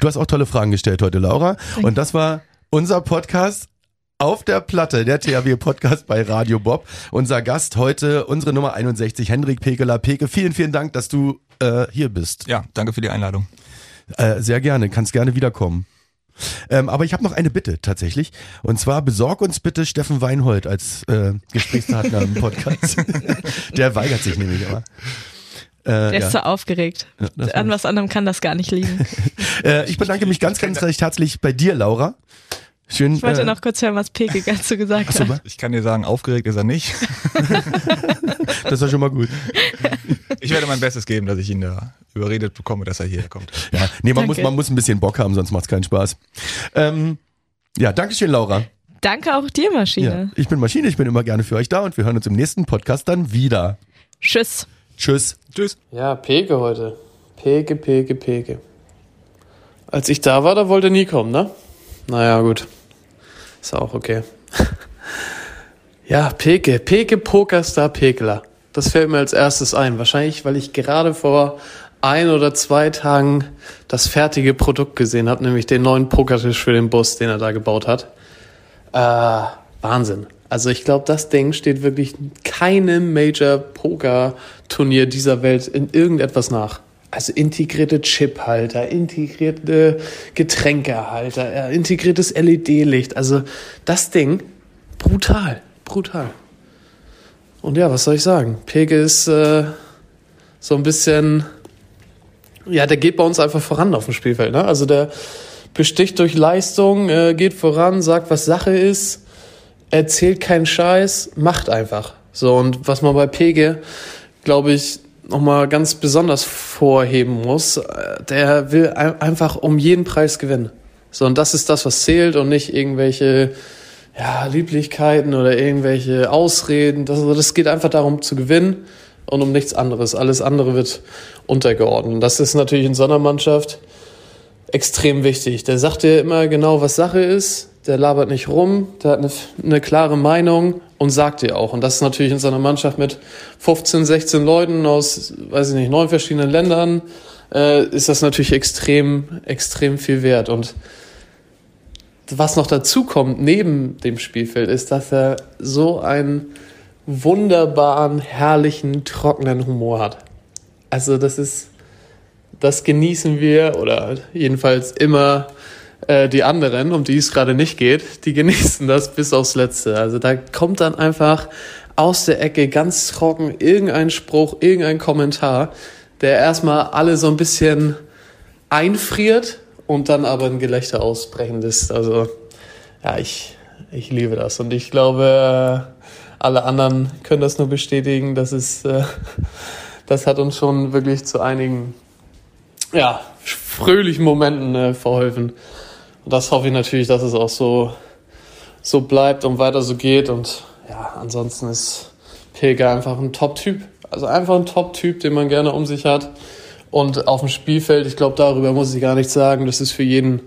Du hast auch tolle Fragen gestellt heute, Laura. Und das war unser Podcast auf der Platte, der THW Podcast bei Radio Bob. Unser Gast heute, unsere Nummer 61, Hendrik Pekeler. Peke, vielen, vielen Dank, dass du äh, hier bist.
ja, danke für die Einladung.
Äh, sehr gerne, kannst gerne wiederkommen. Ähm, aber ich habe noch eine Bitte tatsächlich. Und zwar besorg uns bitte Steffen Weinhold als äh, Gesprächspartner im Podcast. Der weigert sich nämlich immer. Äh,
Der
ja.
ist so aufgeregt.
Ja,
An was anderem kann das gar nicht liegen.
Äh, ich bedanke mich ganz, ganz recht herzlich bei dir, Laura. Schön.
Ich wollte
äh,
noch kurz hören, was Peke dazu gesagt
Achso,
hat.
Ich kann dir sagen, aufgeregt ist er nicht.
das ist ja schon mal gut.
Ich werde mein Bestes geben, dass ich ihn da überredet bekomme, dass er hierher kommt.
Ja, nee, man
Danke.
muss, man muss ein bisschen Bock haben, sonst macht's keinen Spaß. Ähm, ja, Dankeschön, Laura.
Danke auch dir,
Ja,
Maschine.
ich bin Maschine, ich bin immer gerne für euch da und wir hören uns im nächsten Podcast dann wieder.
Tschüss.
Tschüss.
Tschüss.
Ja, Peke heute. Peke, Peke, Peke. Als ich da war, da wollte er nie kommen, ne? Naja, gut. Ist auch okay. ja, Peke. Peke, Pokerstar, Pekler. Das fällt mir als erstes ein. Wahrscheinlich, weil ich gerade vor ein oder zwei Tagen das fertige Produkt gesehen habe, nämlich den neuen Pokertisch für den Bus, den er da gebaut hat. Äh, Wahnsinn. Also ich glaube, das Ding steht wirklich keinem Major-Poker-Turnier dieser Welt in irgendetwas nach. Also integrierte Chiphalter, integrierte Getränkehalter, integriertes LED-Licht. Also das Ding, brutal, brutal. Und ja, was soll ich sagen? Pege ist äh, so ein bisschen, ja, der geht bei uns einfach voran auf dem Spielfeld. Ne? Also der besticht durch Leistung, äh, geht voran, sagt, was Sache ist, erzählt keinen Scheiß, macht einfach. So, und was man bei Pege, glaube ich, nochmal ganz besonders vorheben muss, äh, der will ein- einfach um jeden Preis gewinnen. So, und das ist das, was zählt und nicht irgendwelche ja, Lieblichkeiten oder irgendwelche Ausreden. Das, also das geht einfach darum zu gewinnen und um nichts anderes. Alles andere wird untergeordnet. Das ist natürlich in so einer Mannschaft extrem wichtig. Der sagt dir immer genau, was Sache ist. Der labert nicht rum. Der hat eine, eine klare Meinung und sagt dir auch. Und das ist natürlich in so einer Mannschaft mit 15, 16 Leuten aus, weiß ich nicht, neun verschiedenen Ländern, äh, ist das natürlich extrem, extrem viel wert. Und was noch dazu kommt neben dem Spielfeld, ist, dass er so einen wunderbaren, herrlichen, trockenen Humor hat. Also das ist, das genießen wir oder jedenfalls immer äh, die anderen, um die es gerade nicht geht, die genießen das bis aufs Letzte. Also da kommt dann einfach aus der Ecke ganz trocken irgendein Spruch, irgendein Kommentar, der erstmal alle so ein bisschen einfriert und dann aber ein Gelächter ausbrechen lässt. Also ja, ich, ich liebe das und ich glaube, äh, alle anderen können das nur bestätigen. Das ist, äh, das hat uns schon wirklich zu einigen ja, fröhlichen Momenten äh, verholfen. Und das hoffe ich natürlich, dass es auch so, so bleibt und weiter so geht. Und ja, ansonsten ist Pilger einfach ein Top-Typ. Also einfach ein Top-Typ, den man gerne um sich hat. Und auf dem Spielfeld, ich glaube, darüber muss ich gar nichts sagen. Das ist für jeden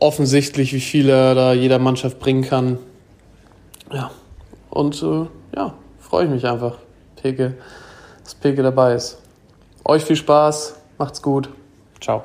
offensichtlich, wie viel er da jeder Mannschaft bringen kann. Ja, und äh, ja, freue ich mich einfach. Peke dass Peke dabei ist. Euch viel Spaß, macht's gut. Ciao.